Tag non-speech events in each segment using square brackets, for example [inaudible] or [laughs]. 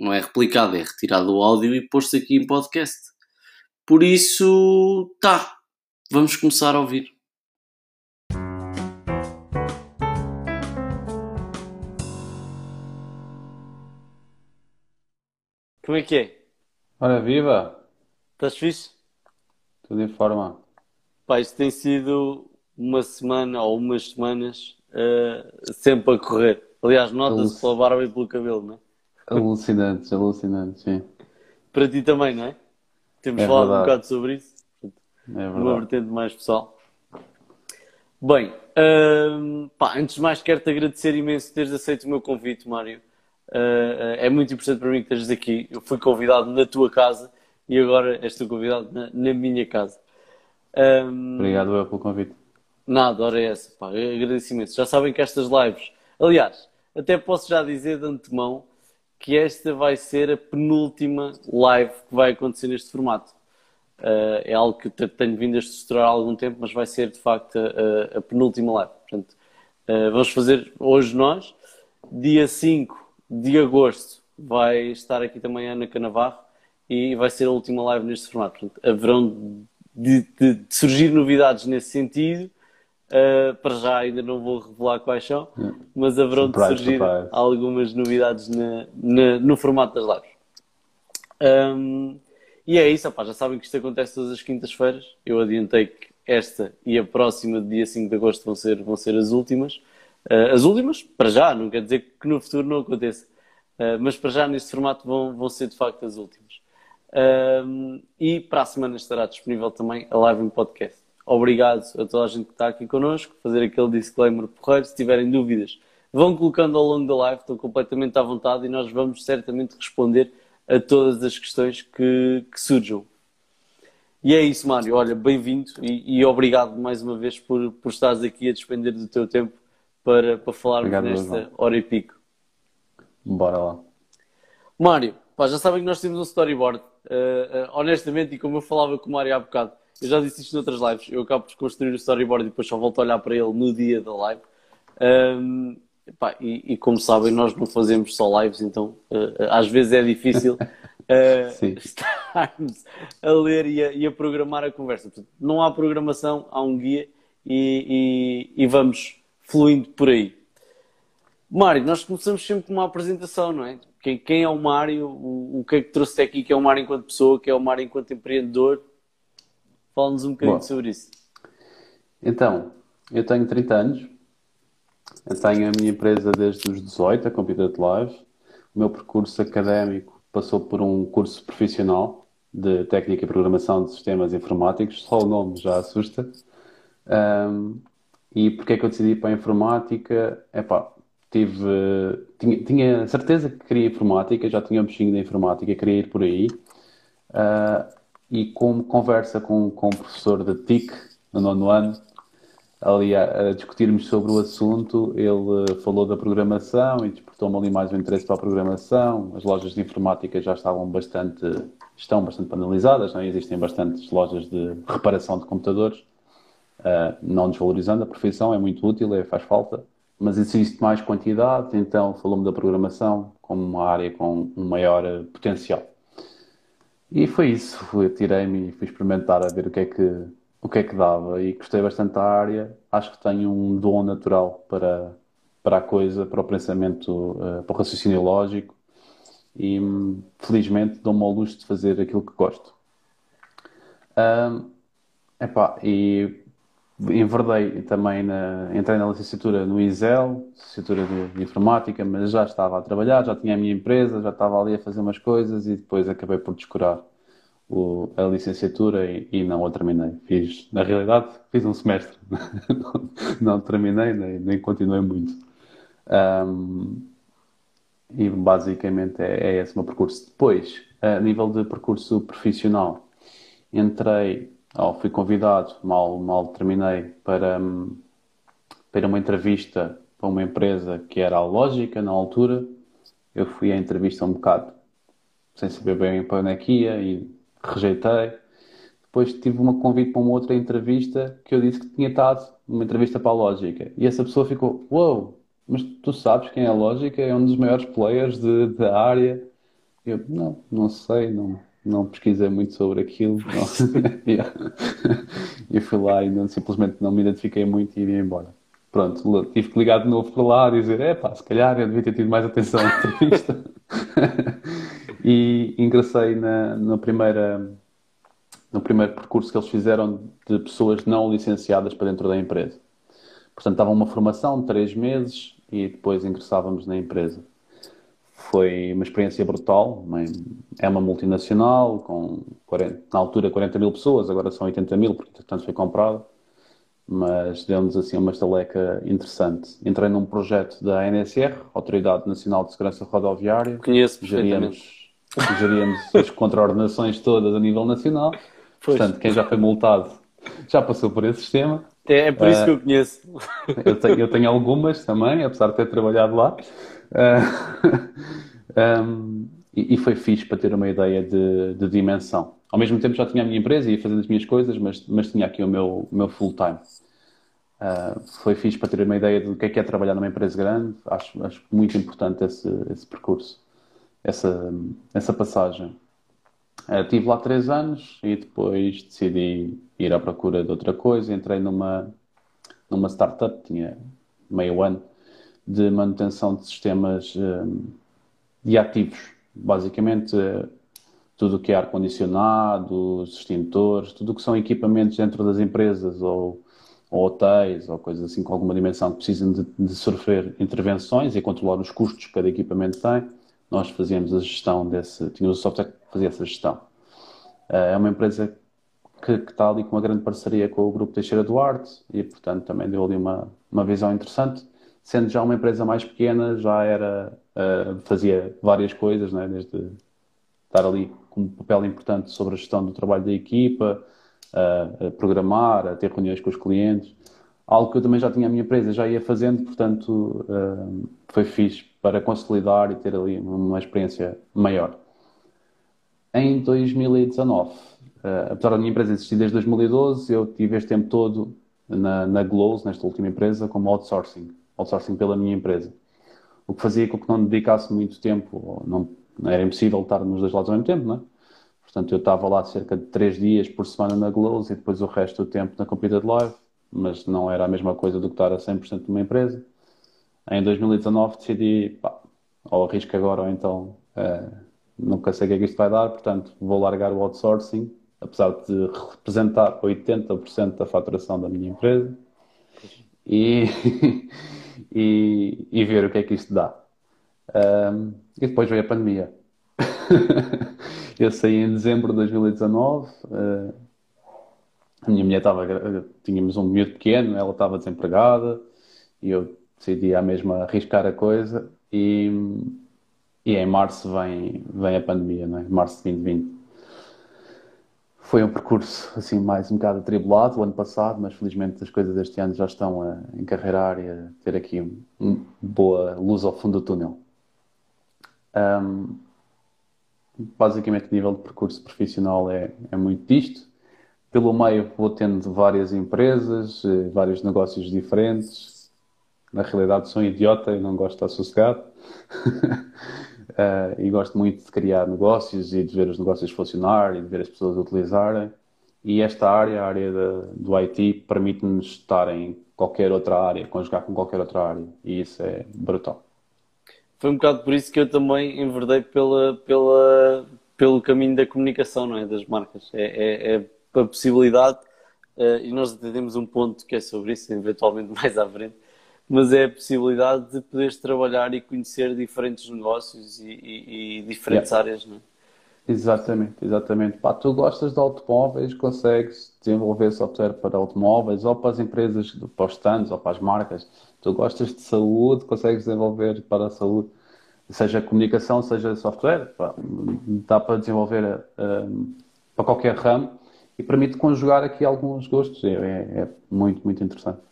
não é replicada, é retirado o áudio e posto aqui em podcast. Por isso, tá, vamos começar a ouvir. Como é que é? Ora, viva! Estás fixe? Tudo em forma. Pá, isto tem sido uma semana ou umas semanas uh, sempre a correr. Aliás, nota-se pela barba e pelo cabelo, não é? Alucinantes, alucinantes, sim. Para ti também, não é? Temos é falado verdade. um bocado sobre isso. É verdade. Numa vertente mais pessoal. Bem, uh, pá, antes de mais quero-te agradecer imenso teres aceito o meu convite, Mário. Uh, é muito importante para mim que estejas aqui. Eu fui convidado na tua casa e agora és tu convidado na, na minha casa. Um, Obrigado eu pelo convite. Nada, hora é essa. Pá, agradecimento. Já sabem que estas lives, aliás, até posso já dizer de antemão que esta vai ser a penúltima live que vai acontecer neste formato. Uh, é algo que tenho vindo a estruturar há algum tempo, mas vai ser de facto a, a penúltima live. Portanto, uh, vamos fazer hoje nós, dia 5 de agosto vai estar aqui também a Ana Canavarro e vai ser a última live neste formato. Portanto, haverão de, de, de surgir novidades nesse sentido. Uh, para já ainda não vou revelar quais são, mas haverão surprise, de surgir surprise. algumas novidades na, na, no formato das lives. Um, e é isso, já sabem que isto acontece todas as quintas-feiras. Eu adiantei que esta e a próxima, dia 5 de agosto, vão ser, vão ser as últimas. Uh, as últimas, para já, não quer dizer que no futuro não aconteça, uh, mas para já neste formato vão, vão ser de facto as últimas. E para a semana estará disponível também a live em podcast. Obrigado a toda a gente que está aqui connosco, fazer aquele disclaimer porreiro. Se tiverem dúvidas, vão colocando ao longo da live, estão completamente à vontade e nós vamos certamente responder a todas as questões que, que surjam. E é isso, Mário. Olha, bem-vindo e, e, obrigado mais uma vez por, por estares aqui a despender do teu tempo para, para falarmos Obrigado, nesta hora e pico. Bora lá. Mário, pá, já sabem que nós temos um storyboard. Uh, uh, honestamente, e como eu falava com o Mário há bocado, eu já disse isto noutras lives, eu acabo por construir o storyboard e depois só volto a olhar para ele no dia da live. Um, pá, e, e, como sabem, nós não fazemos só lives, então uh, às vezes é difícil [laughs] estarmos a ler e a, e a, programar a conversa. Portanto, não há programação, há um guia e, e, vamos fluindo por aí. Mário, nós começamos sempre com uma apresentação, não é? Quem, quem é o Mário? O, o que é que trouxe aqui? Que é o Mário enquanto pessoa? Que é o Mário enquanto empreendedor? Fala-nos um bocadinho Bom, sobre isso. Então, eu tenho 30 anos. Eu tenho a minha empresa desde os 18, a Computer Live. O meu percurso académico passou por um curso profissional de técnica e programação de sistemas informáticos. Só o nome já assusta. Um, e porque é que eu decidi para a informática? Epá, tive, tinha, tinha certeza que queria informática, já tinha um bichinho da informática, queria ir por aí. Uh, e como conversa com, com professor da TIC, no nono ano, ali a, a, discutirmos sobre o assunto, ele falou da programação e despertou-me ali mais o interesse para a programação. As lojas de informática já estavam bastante, estão bastante banalizadas, não? É? existem bastantes lojas de reparação de computadores. Uh, não desvalorizando a profissão, é muito útil, é, faz falta, mas existe mais quantidade, então falou-me da programação como uma área com um maior uh, potencial. E foi isso, tirei-me e fui experimentar a ver o que, é que, o que é que dava. E gostei bastante da área, acho que tenho um dom natural para, para a coisa, para o pensamento, uh, para o raciocínio lógico. E felizmente dou-me ao luxo de fazer aquilo que gosto. Um, epá, e enverdei também na, entrei na licenciatura no ISEL, licenciatura de, informática, mas já estava a trabalhar, já tinha a minha empresa, já estava ali a fazer umas coisas e depois acabei por descurar o, a licenciatura e, e, não a terminei. Fiz, na realidade, fiz um semestre, [laughs] não, não, terminei nem, nem continuei muito. Um, e basicamente é, é esse o meu percurso. Depois a nível de percurso profissional, entrei, ou fui convidado, mal, mal terminei, para, para uma entrevista para uma empresa que era a Lógica na altura. Eu fui à entrevista um bocado sem saber bem para onde é que ia e rejeitei. Depois tive um convite para uma outra entrevista que eu disse que tinha estado numa entrevista para a Lógica. E essa pessoa ficou, uau, wow, mas tu sabes quem é a Lógica? É um dos maiores players da área. Eu, não, não sei, não, não pesquisei muito sobre aquilo. [laughs] [laughs] e fui lá e não, simplesmente não me identifiquei muito e ia embora. Pronto, tive que ligar de novo para lá e dizer, é pá, se calhar eu devia ter tido mais atenção na entrevista. [laughs] e ingressei na, na primeira no primeiro percurso que eles fizeram de pessoas não licenciadas para dentro da empresa. Portanto, estava uma formação de três meses e depois ingressávamos na empresa. Foi uma experiência brutal. É uma multinacional com 40, na altura 40 mil pessoas, agora são 80 mil, porque portanto foi comprada. Mas deu-nos assim uma estaleca interessante. Entrei num projeto da ANSR, Autoridade Nacional de Segurança Rodoviária. Conheço. Geríamos, geríamos [laughs] as contraordenações todas a nível nacional Pois. Portanto, quem já foi multado já passou por esse sistema. É, é por isso uh, que eu conheço. Eu tenho, eu tenho, algumas também, apesar de ter trabalhado lá. Ah, [laughs] um, e, e, foi fixe para ter uma ideia de, de, dimensão. Ao mesmo tempo já tinha a minha empresa e ia fazendo as minhas coisas, mas, mas tinha aqui o meu, meu full-time. Uh, foi fixe para ter uma ideia do que é que é trabalhar numa empresa grande. Acho, acho muito importante esse, esse percurso, essa, essa passagem. Uh, tive lá três anos e depois decidi ir à procura de outra coisa. Entrei numa, numa startup, tinha meio ano, de manutenção de sistemas uh, de ativos. Basicamente, uh, tudo o que é ar-condicionado, extintores, tudo o que são equipamentos dentro das empresas ou, ou, hotéis ou coisas assim com alguma dimensão que precisam de, de sofrer intervenções e controlar os custos que cada equipamento tem nós fazíamos a gestão desse, tínhamos o software que fazia essa gestão. Eh, é uma empresa que, que, está ali com uma grande parceria com o Grupo Teixeira Duarte e, portanto, também deu ali uma, uma visão interessante. Sendo já uma empresa mais pequena, já era, uh, fazia várias coisas, né? desde estar ali com um papel importante sobre a gestão do trabalho da equipa, uh, a programar, a ter reuniões com os clientes. Algo que eu também já tinha a minha empresa, já ia fazendo, portanto, uh, foi fixe para consolidar e ter ali uma experiência maior. Em 2019, uh, eh, apesar da minha empresa existir desde 2012, eu tive este tempo todo na, na Glows, nesta última empresa, como outsourcing, outsourcing pela minha empresa. O que fazia com que não dedicasse muito tempo, não, não era impossível estar nos dois lados ao mesmo tempo, não é? Portanto, eu estava lá cerca de três dias por semana na Glows e depois o resto do tempo na Computer Live, mas não era a mesma coisa do que estar a 100% numa empresa. Em 2019 decidi, pá, ou arrisco agora ou então uh, nunca sei o que é que isto vai dar, portanto vou largar o outsourcing, apesar de representar 80% da faturação da minha empresa e, [laughs] e, e, ver o que é que isto dá. Um, e depois veio a pandemia. [laughs] eu saí em dezembro de 2019. Uh, a minha mulher estava. Tínhamos um miúdo pequeno, ela estava desempregada e eu decidi à mesma arriscar a coisa e, e em março vem, vem a pandemia, não é? março de 2020. Foi um percurso assim mais um bocado atribulado o ano passado, mas felizmente as coisas deste ano já estão a encarreirar e a ter aqui uma boa luz ao fundo do túnel. Um, basicamente, o nível de percurso profissional é, é muito disto. Pelo meio, vou tendo várias empresas, eh, vários negócios diferentes, na realidade sou um idiota e não gosto de estar sossegado. [laughs] uh, e gosto muito de criar negócios e de ver os negócios funcionar e de ver as pessoas utilizarem. E esta área, a área do IT, permite-nos estar em qualquer outra área, conjugar com qualquer outra área. E isso é brutal. Foi um bocado por isso que eu também enverdei pela, pela, pelo caminho da comunicação, não é? Das marcas. É, é, é a possibilidade, uh, e nós até temos um ponto que é sobre isso, eventualmente [laughs] mais à frente, mas é a possibilidade de poderes trabalhar e conhecer diferentes negócios e, e, e diferentes yeah. áreas, não é? Exatamente, exatamente. Pá, tu gostas de automóveis, consegues desenvolver software para automóveis ou para as empresas, para os stands ou para as marcas. Tu gostas de saúde, consegues desenvolver para a saúde. seja comunicação, seja software, pá, dá para desenvolver uh, para qualquer ramo e permite conjugar aqui alguns gostos. É, é, é muito, muito interessante.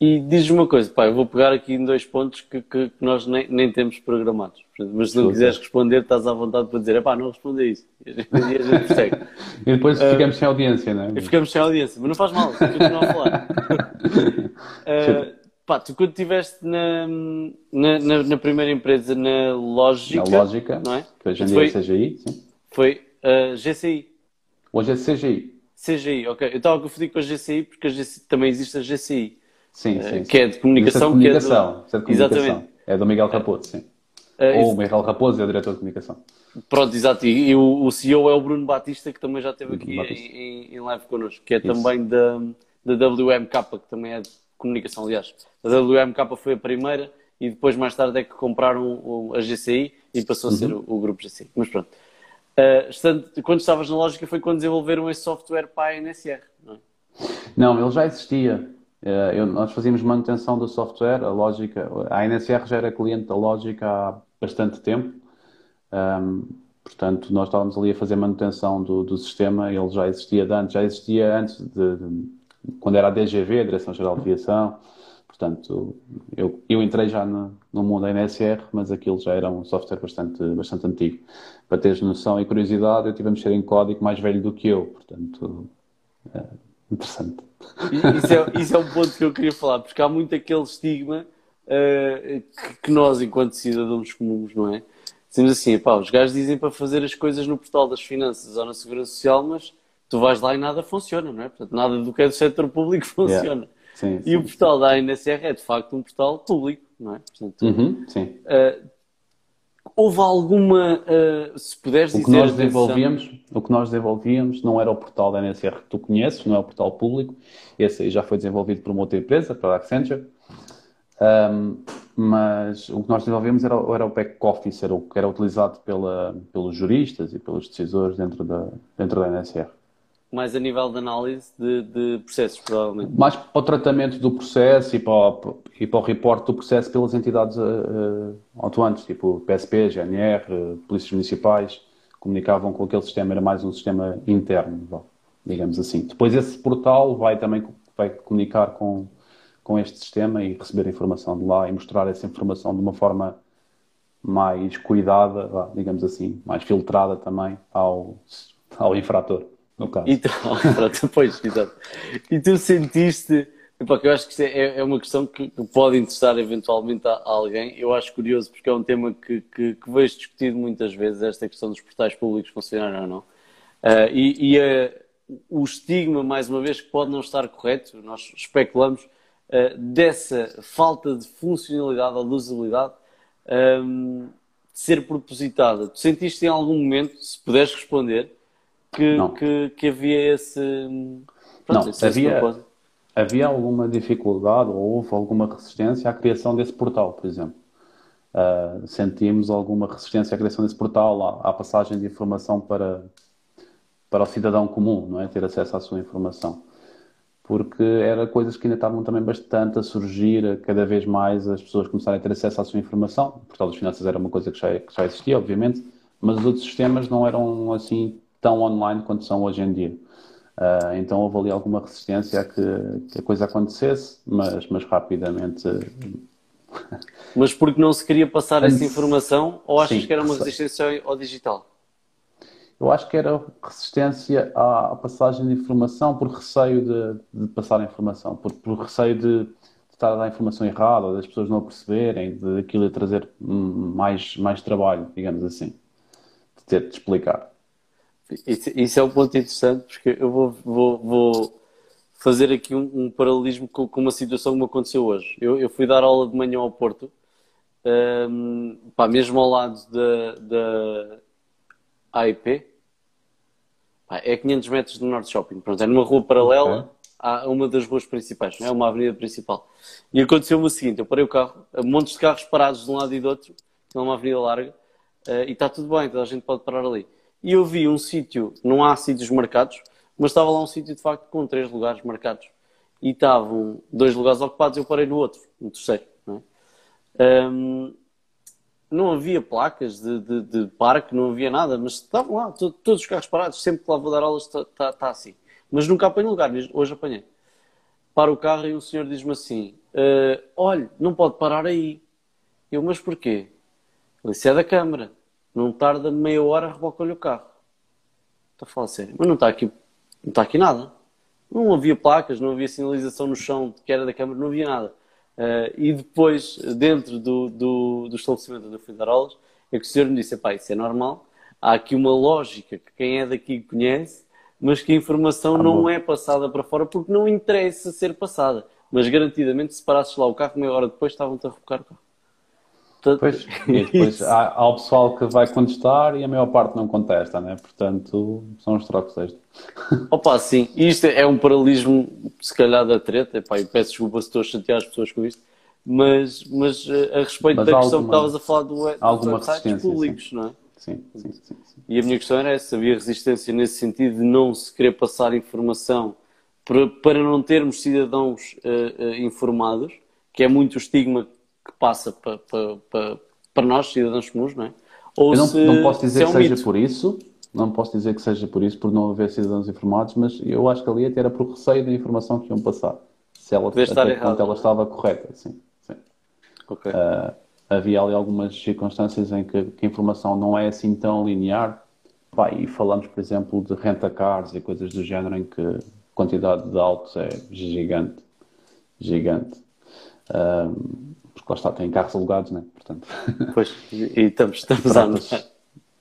E diz uma coisa, pá, eu vou pegar aqui em dois pontos que, que, que nós nem, nem, temos programados. Mas se não quiseres responder, estás à vontade para dizer, pá, não responde isso. [laughs] E a gente, e a gente e depois uh, ficamos sem audiência, não é? E ficamos sem audiência, mas não faz mal, continua a falar. uh, [laughs] pá, tu quando estiveste na, na, na, na, primeira empresa, na Lógica, na Lógica, não é? Que hoje em dia é CGI, sim. Foi uh, GCI. Hoje é CGI. CGI, ok. Eu estava a confundir com a GCI porque a GCI, também existe a GCI. Sim, sim, que é de comunicação. De comunicação, que é do... Exatamente. É do Miguel Raposo, sim. Uh, Ou o Miguel Raposo é o diretor de comunicação. Pronto, exato. E, o, o CEO é o Bruno Batista, que também já esteve aqui em, em, live connosco, que é Isso. também da, da WMK, que também é de comunicação, aliás. A WMK foi a primeira e depois, mais tarde, é que compraram a GCI e passou a ser uhum. o, o, grupo GCI. Mas pronto. Uh, estando, quando estavas na lógica foi quando desenvolveram esse software para a NSR, não é? Não, ele já existia. Eh, eu, nós fazíamos manutenção do software, a lógica, a NSR já era cliente da lógica há bastante tempo, um, portanto nós estávamos ali a fazer manutenção do, do sistema, ele já existia de antes, já existia antes de, de quando era a DGV, a Direção-Geral de Aviação, portanto eu, eu entrei já no, no mundo da NSR, mas aquilo já era um software bastante, bastante antigo. Para teres noção e curiosidade, eu tive a mexer em código mais velho do que eu, portanto, é interessante. Isso é, isso é um ponto que eu queria falar, porque há muito aquele estigma uh, que, nós, enquanto cidadãos comuns, não é? Dizemos assim, pá, os gajos dizem para fazer as coisas no portal das finanças ou na segurança social, mas tu vais lá e nada funciona, não é? Portanto, nada do que é do setor público [laughs] funciona. Yeah. Sim, sim. E o portal da ANSR é de facto um portal público, não é? Portanto, uhum, sim. Uh, houve alguma, uh, se puderes o que dizer... Nós desenvolvíamos, o que nós desenvolvíamos não era o portal da NSR que tu conheces, não é o portal público. Esse aí já foi desenvolvido por uma outra empresa, pela Accenture. Um, mas o que nós desenvolvíamos era, era o back-office, era o que era utilizado pela, pelos juristas e pelos decisores dentro da, dentro da NSR mais a nível de análise de, de, processos, provavelmente. Mais para o tratamento do processo e para o, e para o reporte do processo pelas entidades uh, atuantes, tipo PSP, GNR, uh, polícias municipais, comunicavam com aquele sistema, era mais um sistema interno, digamos assim. Depois esse portal vai também vai comunicar com, com este sistema e receber informação de lá e mostrar essa informação de uma forma mais cuidada, digamos assim, mais filtrada também ao, ao infrator no caso. Então, [laughs] pronto, pois, exato. E tu sentiste, porque eu acho que isto é, é uma questão que pode interessar eventualmente a, alguém. Eu acho curioso porque é um tema que, que, que vejo discutido muitas vezes, esta questão dos portais públicos funcionarem ou não. Uh, e, e o estigma, mais uma vez, que pode não estar correto, nós especulamos, uh, dessa falta de funcionalidade ou de usabilidade um, ser propositada. Tu sentiste em algum momento, se puderes responder, que, que, que, havia esse. Pronto, não, esse havia, havia alguma dificuldade ou houve alguma resistência à criação desse portal, por exemplo. Uh, sentimos alguma resistência à criação desse portal, à, à, passagem de informação para, para o cidadão comum, não é? Ter acesso à sua informação. Porque era coisas que ainda estavam também bastante a surgir, cada vez mais as pessoas começarem a ter acesso à sua informação. O portal das finanças era uma coisa que já, que já existia, obviamente, mas os outros sistemas não eram assim tão online quanto são hoje em dia. Uh, então houve ali alguma resistência a que, que, a coisa acontecesse, mas, mas rapidamente. [laughs] Mas porque não se queria passar essa informação ou achas Sim, que era uma resistência ao digital? Eu acho que era resistência à passagem de informação por receio de, de passar a informação, por, por receio de, de, estar a dar informação errada, das pessoas não perceberem, de aquilo a trazer mais, mais trabalho, digamos assim, de ter de explicar. Isso, isso, é um ponto interessante porque eu vou, vou, vou fazer aqui um, um paralelismo com, com, uma situação que me aconteceu hoje. Eu, eu, fui dar aula de manhã ao Porto, um, pá, mesmo ao lado da, da AIP, pá, é 500 metros do Norte Shopping. Pronto, é numa rua paralela okay. a uma das ruas principais, não é uma avenida principal. E aconteceu-me o seguinte: eu parei o carro, montes de carros parados de um lado e do outro, é uma avenida larga, uh, e está tudo bem, toda a gente pode parar ali e eu vi um sítio, não há sítios marcados, mas estava lá um sítio de facto com três lugares marcados. E estavam dois lugares ocupados, eu parei no outro, no terceiro. É? Um, não havia placas de, de, de, parque, não havia nada, mas estavam lá, todos os carros parados, sempre que lá vou dar aulas está, está, está assim. Mas nunca apanho lugar, hoje apanhei. Para o carro e o senhor diz-me assim: uh, olha, não pode parar aí. Eu, mas porquê? Ele disse: é da câmara. Não tarda meia hora, reboca-lhe o carro. Estou a falar sério, mas não está aqui, não está aqui nada. Não havia placas, não havia sinalização no chão que era da câmara, não havia nada. Uh, e depois, dentro do, do, do estabelecimento onde eu fui dar aulas, é que o senhor me disse: pá, isso é normal, há aqui uma lógica que quem é daqui conhece, mas que a informação ah, não bom. é passada para fora porque não interessa ser passada. Mas garantidamente, se parasses lá o carro, meia hora depois estavam-te a rebocar o carro. Pois, e depois [laughs] há, há, o pessoal que vai contestar e a maior parte não contesta, né? Portanto, são os trocos extra. [laughs] Opa, sim, isto é um paralelismo, se calhar, da treta. Epá, e peço desculpa se estou a chatear as pessoas com isto, mas, mas eh, a respeito mas da questão alguma, que estavas a falar do, alguma websites públicos, sim. não é? Sim, sim, sim, sim, E a minha questão era essa: havia resistência nesse sentido de não se querer passar informação para, para não termos cidadãos uh, uh, informados, que é muito o estigma que passa para, para, para nós, cidadãos comuns, não é? Ou eu não, se, não posso dizer é um que seja mito. por isso, não posso dizer que seja por isso, por não haver cidadãos informados, mas eu acho que ali até era por receio da informação que iam passar. Se ela, até estar errado, ela estava correta, sim. sim. Okay. Uh, havia ali algumas circunstâncias em que, que, a informação não é assim tão linear. Pá, e falamos, por exemplo, de renta-cars e coisas do género em que a quantidade de autos é gigante. Gigante. Um, porque lá está, tem carros alugados, né? Portanto, [laughs] pois, e estamos, estamos a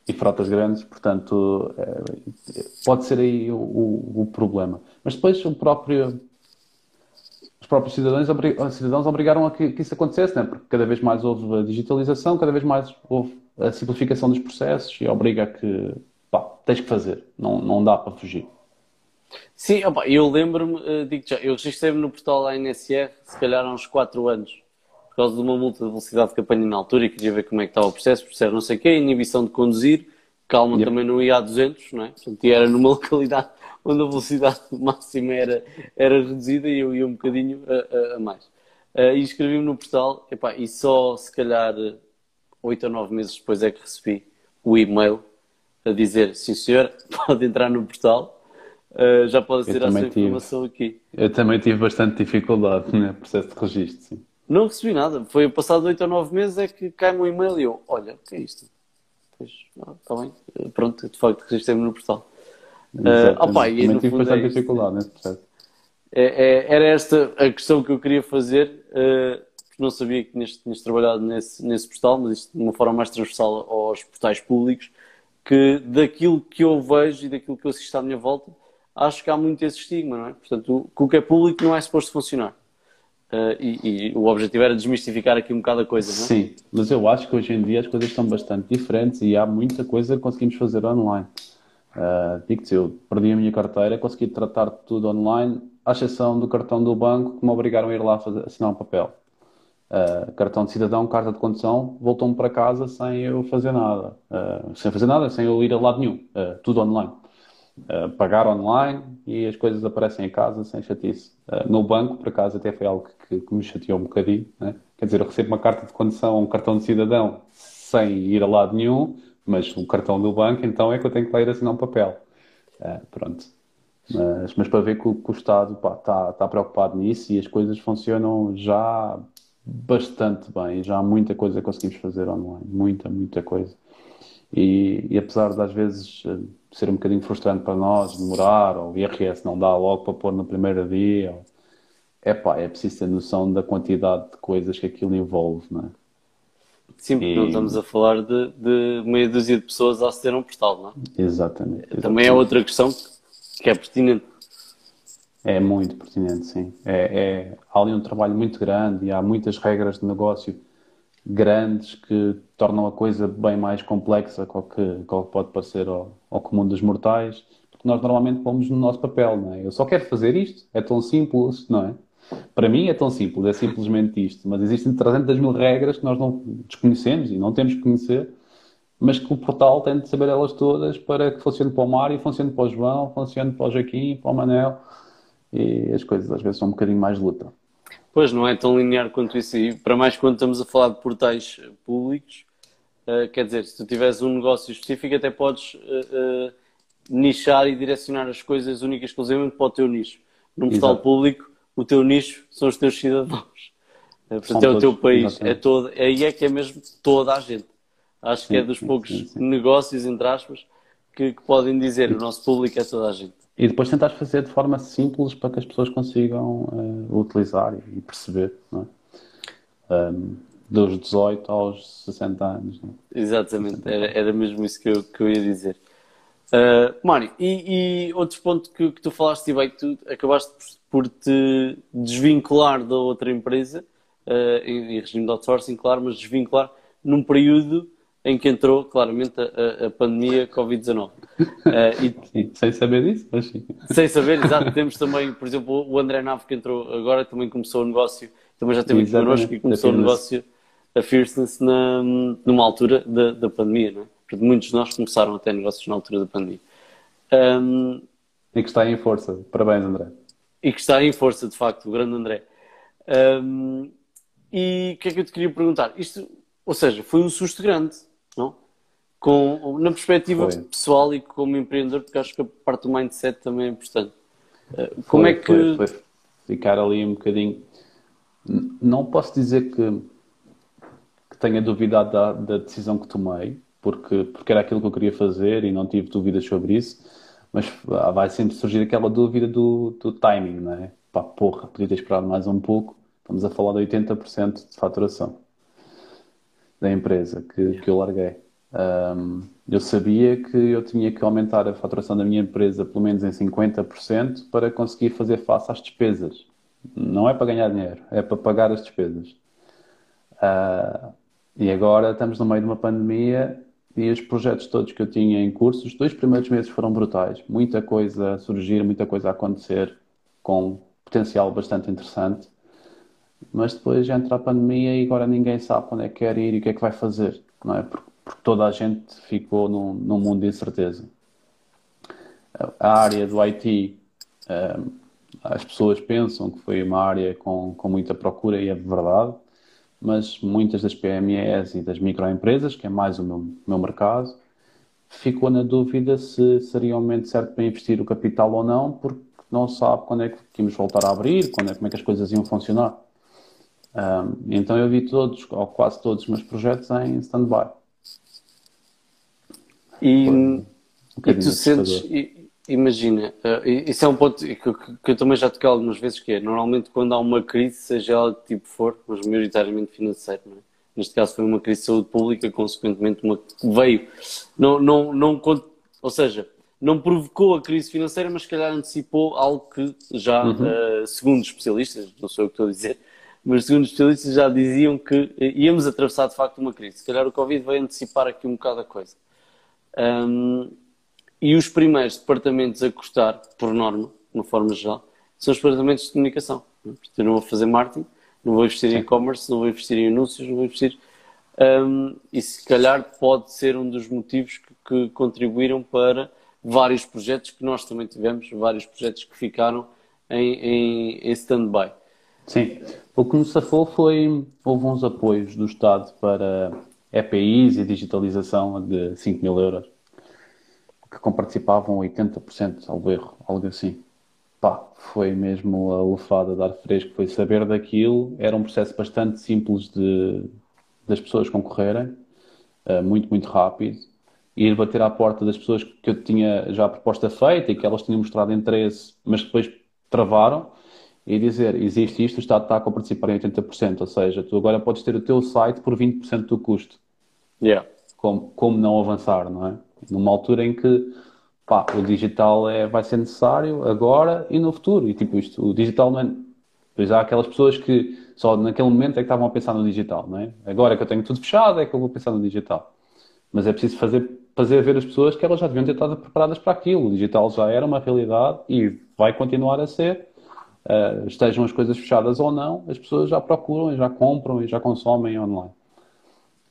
E frotas grandes, portanto, é, pode ser aí o, o, o, problema. Mas depois o próprio, os próprios cidadãos, cidadãos obrigaram a que, que, isso acontecesse, né? porque cada vez mais houve a digitalização, cada vez mais houve a simplificação dos processos e obriga a que, pá, tens que fazer, não, não dá para fugir. Sim, opa, eu lembro-me, eh, digo já, eu registrei-me no portal ANSR, se calhar há uns 4 anos causa de uma multa de velocidade que apanhei na altura e queria ver como é que estava o processo, processo não sei o quê, inibição de conduzir, calma yep. também não ia a 200, não é? Portanto, e era numa [laughs] localidade onde a velocidade [laughs] máxima era, era reduzida e eu ia um bocadinho a, a, a mais. Uh, e escrevi-me no portal, epá, e só se calhar 8 ou 9 meses depois é que recebi o e-mail a dizer, sim senhor, [laughs] pode entrar no portal, uh, já pode ser essa informação aqui. Eu também tive bastante dificuldade no processo de registro, sim. Não recebi nada. Foi passado 8 ou 9 meses é que cai-me um e-mail e eu, olha, o que é isto? Pois, está bem. Pronto, de facto, registrei-me no portal. Uh, opa, e no tive bastante é dificuldade nesse processo. É, é, era esta a questão que eu queria fazer, uh, porque não sabia que tinhas, tinhas trabalhado nesse, nesse portal, mas isto de uma forma mais transversal aos portais públicos, que daquilo que eu vejo e daquilo que eu assisto à minha volta, acho que há muito esse estigma, não é? Portanto, o, o que é público não é suposto funcionar. Uh, e, e, o objetivo era desmistificar aqui um bocado a coisa, não é? Sim, mas eu acho que hoje em dia as coisas estão bastante diferentes e há muita coisa que conseguimos fazer online. Uh, Digo-te, eu perdi a minha carteira, consegui tratar tudo online, à exceção do cartão do banco que me obrigaram a ir lá fazer, assinar um papel. Uh, cartão de cidadão, carta de condução, voltou-me para casa sem eu fazer nada. Uh, sem fazer nada, sem eu ir a lado nenhum. tudo online. Uh, pagar online e as coisas aparecem em casa sem chatice. Uh, no banco, por acaso, até foi algo que, que me chateou um bocadinho. Né? Quer dizer, eu recebo uma carta de condução, um cartão de cidadão, sem ir a lado nenhum, mas o cartão do banco, então é que eu tenho que lá ir assinar um papel. Uh, pronto. Mas, mas, para ver que o, que o Estado está tá preocupado nisso e as coisas funcionam já bastante bem. Já há muita coisa que conseguimos fazer online. Muita, muita coisa. E, e apesar de às vezes ser um bocadinho frustrante para nós, demorar, ou o IRS não dá logo para pôr no primeiro dia. Ou... Epá, é preciso ter noção da quantidade de coisas que aquilo envolve, não é? Sim, porque e... não estamos a falar de, de meia dúzia de pessoas a aceder a um portal, não é? Exatamente, exatamente. Também é outra questão que é pertinente. É muito pertinente, sim. É, é, há ali um trabalho muito grande e há muitas regras de negócio grandes que tornam a coisa bem mais complexa do que, que pode parecer ao, ao, comum dos mortais, porque nós normalmente pomos no nosso papel, não é? Eu só quero fazer isto, é tão simples, não é? Para mim é tão simples, é simplesmente isto, mas existem 300 mil regras que nós não desconhecemos e não temos que conhecer, mas que o portal tem de saber elas todas para que funcione para o Mário, funcione para o João, funcione para o Joaquim, para o Manel, e as coisas às vezes são um bocadinho mais luta. Pois, não é tão linear quanto isso. E para mais quando estamos a falar de portais públicos, uh, quer dizer, se tu tiveres um negócio específico, até podes uh, nichar e direcionar as coisas únicas exclusivamente para o teu nicho. Num portal público, o teu nicho são os teus cidadãos. Portanto, é o teu país. É todo, aí é que é mesmo toda a gente. Acho sim, que é dos sim, poucos sim, negócios, entre aspas, que, que, podem dizer o nosso público é toda a gente. E depois tentar fazer de forma simples para que as pessoas consigam uh, utilizar e perceber, não é? Um, dos 18 aos 60 anos. É? Exatamente, era, era mesmo isso que eu, que eu ia dizer. Uh, Mário, e, e outro ponto que, que, tu falaste, e bem, que tu acabaste por, por te desvincular da outra empresa, uh, em, em regime de outsourcing, claro, mas desvincular num período em que entrou claramente a, a pandemia Covid-19. Uh, sem saber disso, mas sim. Sem saber, exato. Temos também, por exemplo, o André Nave que entrou agora, também começou o negócio, também já teve aqui connosco e começou o negócio, a Fierceness, na, numa altura da, da pandemia, não é? Porque muitos de nós começaram até negócios na altura da pandemia. Um, e que está em força. Parabéns, André. E que está em força, de facto, o grande André. Um, e o que é que eu te queria perguntar? Isto, ou seja, foi um susto grande? Com, na perspectiva Foi. pessoal e como empreendedor, porque acho que a parte do mindset também é importante. Eh, como foi, é que. Foi, foi ficar ali um bocadinho. Não posso dizer que, que tenha duvidado da, da, decisão que tomei, porque, porque era aquilo que eu queria fazer e não tive dúvidas sobre isso, mas vai sempre surgir aquela dúvida do, do timing, não é? Pá, porra, podia ter esperado mais um pouco. Estamos a falar de 80% de faturação da empresa que, que eu larguei. Um, eu sabia que eu tinha que aumentar a faturação da minha empresa pelo menos em 50% para conseguir fazer face às despesas. Não é para ganhar dinheiro, é para pagar as despesas. Uh, e agora estamos no meio de uma pandemia e os projetos todos que eu tinha em curso, os dois primeiros meses foram brutais. Muita coisa a surgir, muita coisa a acontecer com potencial bastante interessante mas depois entra a pandemia e agora ninguém sabe onde é que quer ir e o que é que vai fazer, não é? Porque, porque toda a gente ficou num, num, mundo de incerteza. A área do IT, um, eh, as pessoas pensam que foi uma área com, com muita procura e é verdade, mas muitas das PMEs e das microempresas, que é mais o meu, meu mercado, ficou na dúvida se seria o momento certo para investir o capital ou não, porque não sabe quando é que íamos voltar a abrir, quando é, como é que as coisas iam funcionar. Um, então eu vi todos, ou quase todos os meus projetos em stand-by. E, um e tu sentes, imagina, uh, isso é um ponto que, que, que, eu também já toquei algumas vezes, que é, normalmente quando há uma crise, seja ela de tipo for, mas maioritariamente financeira, é? neste caso foi uma crise de saúde pública, consequentemente uma veio, não, não, não, ou seja, não provocou a crise financeira, mas se calhar antecipou algo que já, uhum. uh, segundo especialistas, não sou eu que estou a dizer, mas segundo especialistas já diziam que íamos atravessar de facto uma crise. Se calhar o Covid vai antecipar aqui um bocado a coisa. Um, e os primeiros departamentos a custar, por norma, de uma forma geral, são os departamentos de comunicação. Eu não vou fazer marketing, não vou investir em e-commerce, não vou investir em anúncios, não vou investir. Um, e se calhar pode ser um dos motivos que, que contribuíram para vários projetos que nós também tivemos, vários projetos que ficaram em, em, em stand-by. Sim. O que nos safou foi, houve uns apoios do Estado para EPIs e digitalização de 5 mil euros, que comparticipavam 80%, ao erro, algo assim. Pá, foi mesmo a lefada de ar fresco, foi saber daquilo, era um processo bastante simples de, das pessoas concorrerem, uh, muito, muito rápido, ir bater à porta das pessoas que eu tinha já a proposta feita e que elas tinham mostrado interesse, mas depois travaram, e dizer, existe isto, o Estado está a participar em 80%, ou seja, tu agora podes ter o teu site por 20% do custo. Yeah. Como, como não avançar, não é? Numa altura em que pá, o digital é, vai ser necessário agora e no futuro. E tipo, isto, o digital não é. Pois há aquelas pessoas que só naquele momento é que estavam a pensar no digital, não é? Agora que eu tenho tudo fechado é que eu vou pensar no digital. Mas é preciso fazer, fazer ver as pessoas que elas já deviam ter estado preparadas para aquilo. O digital já era uma realidade e vai continuar a ser uh, estejam as coisas fechadas ou não, as pessoas já procuram já compram e já consomem online.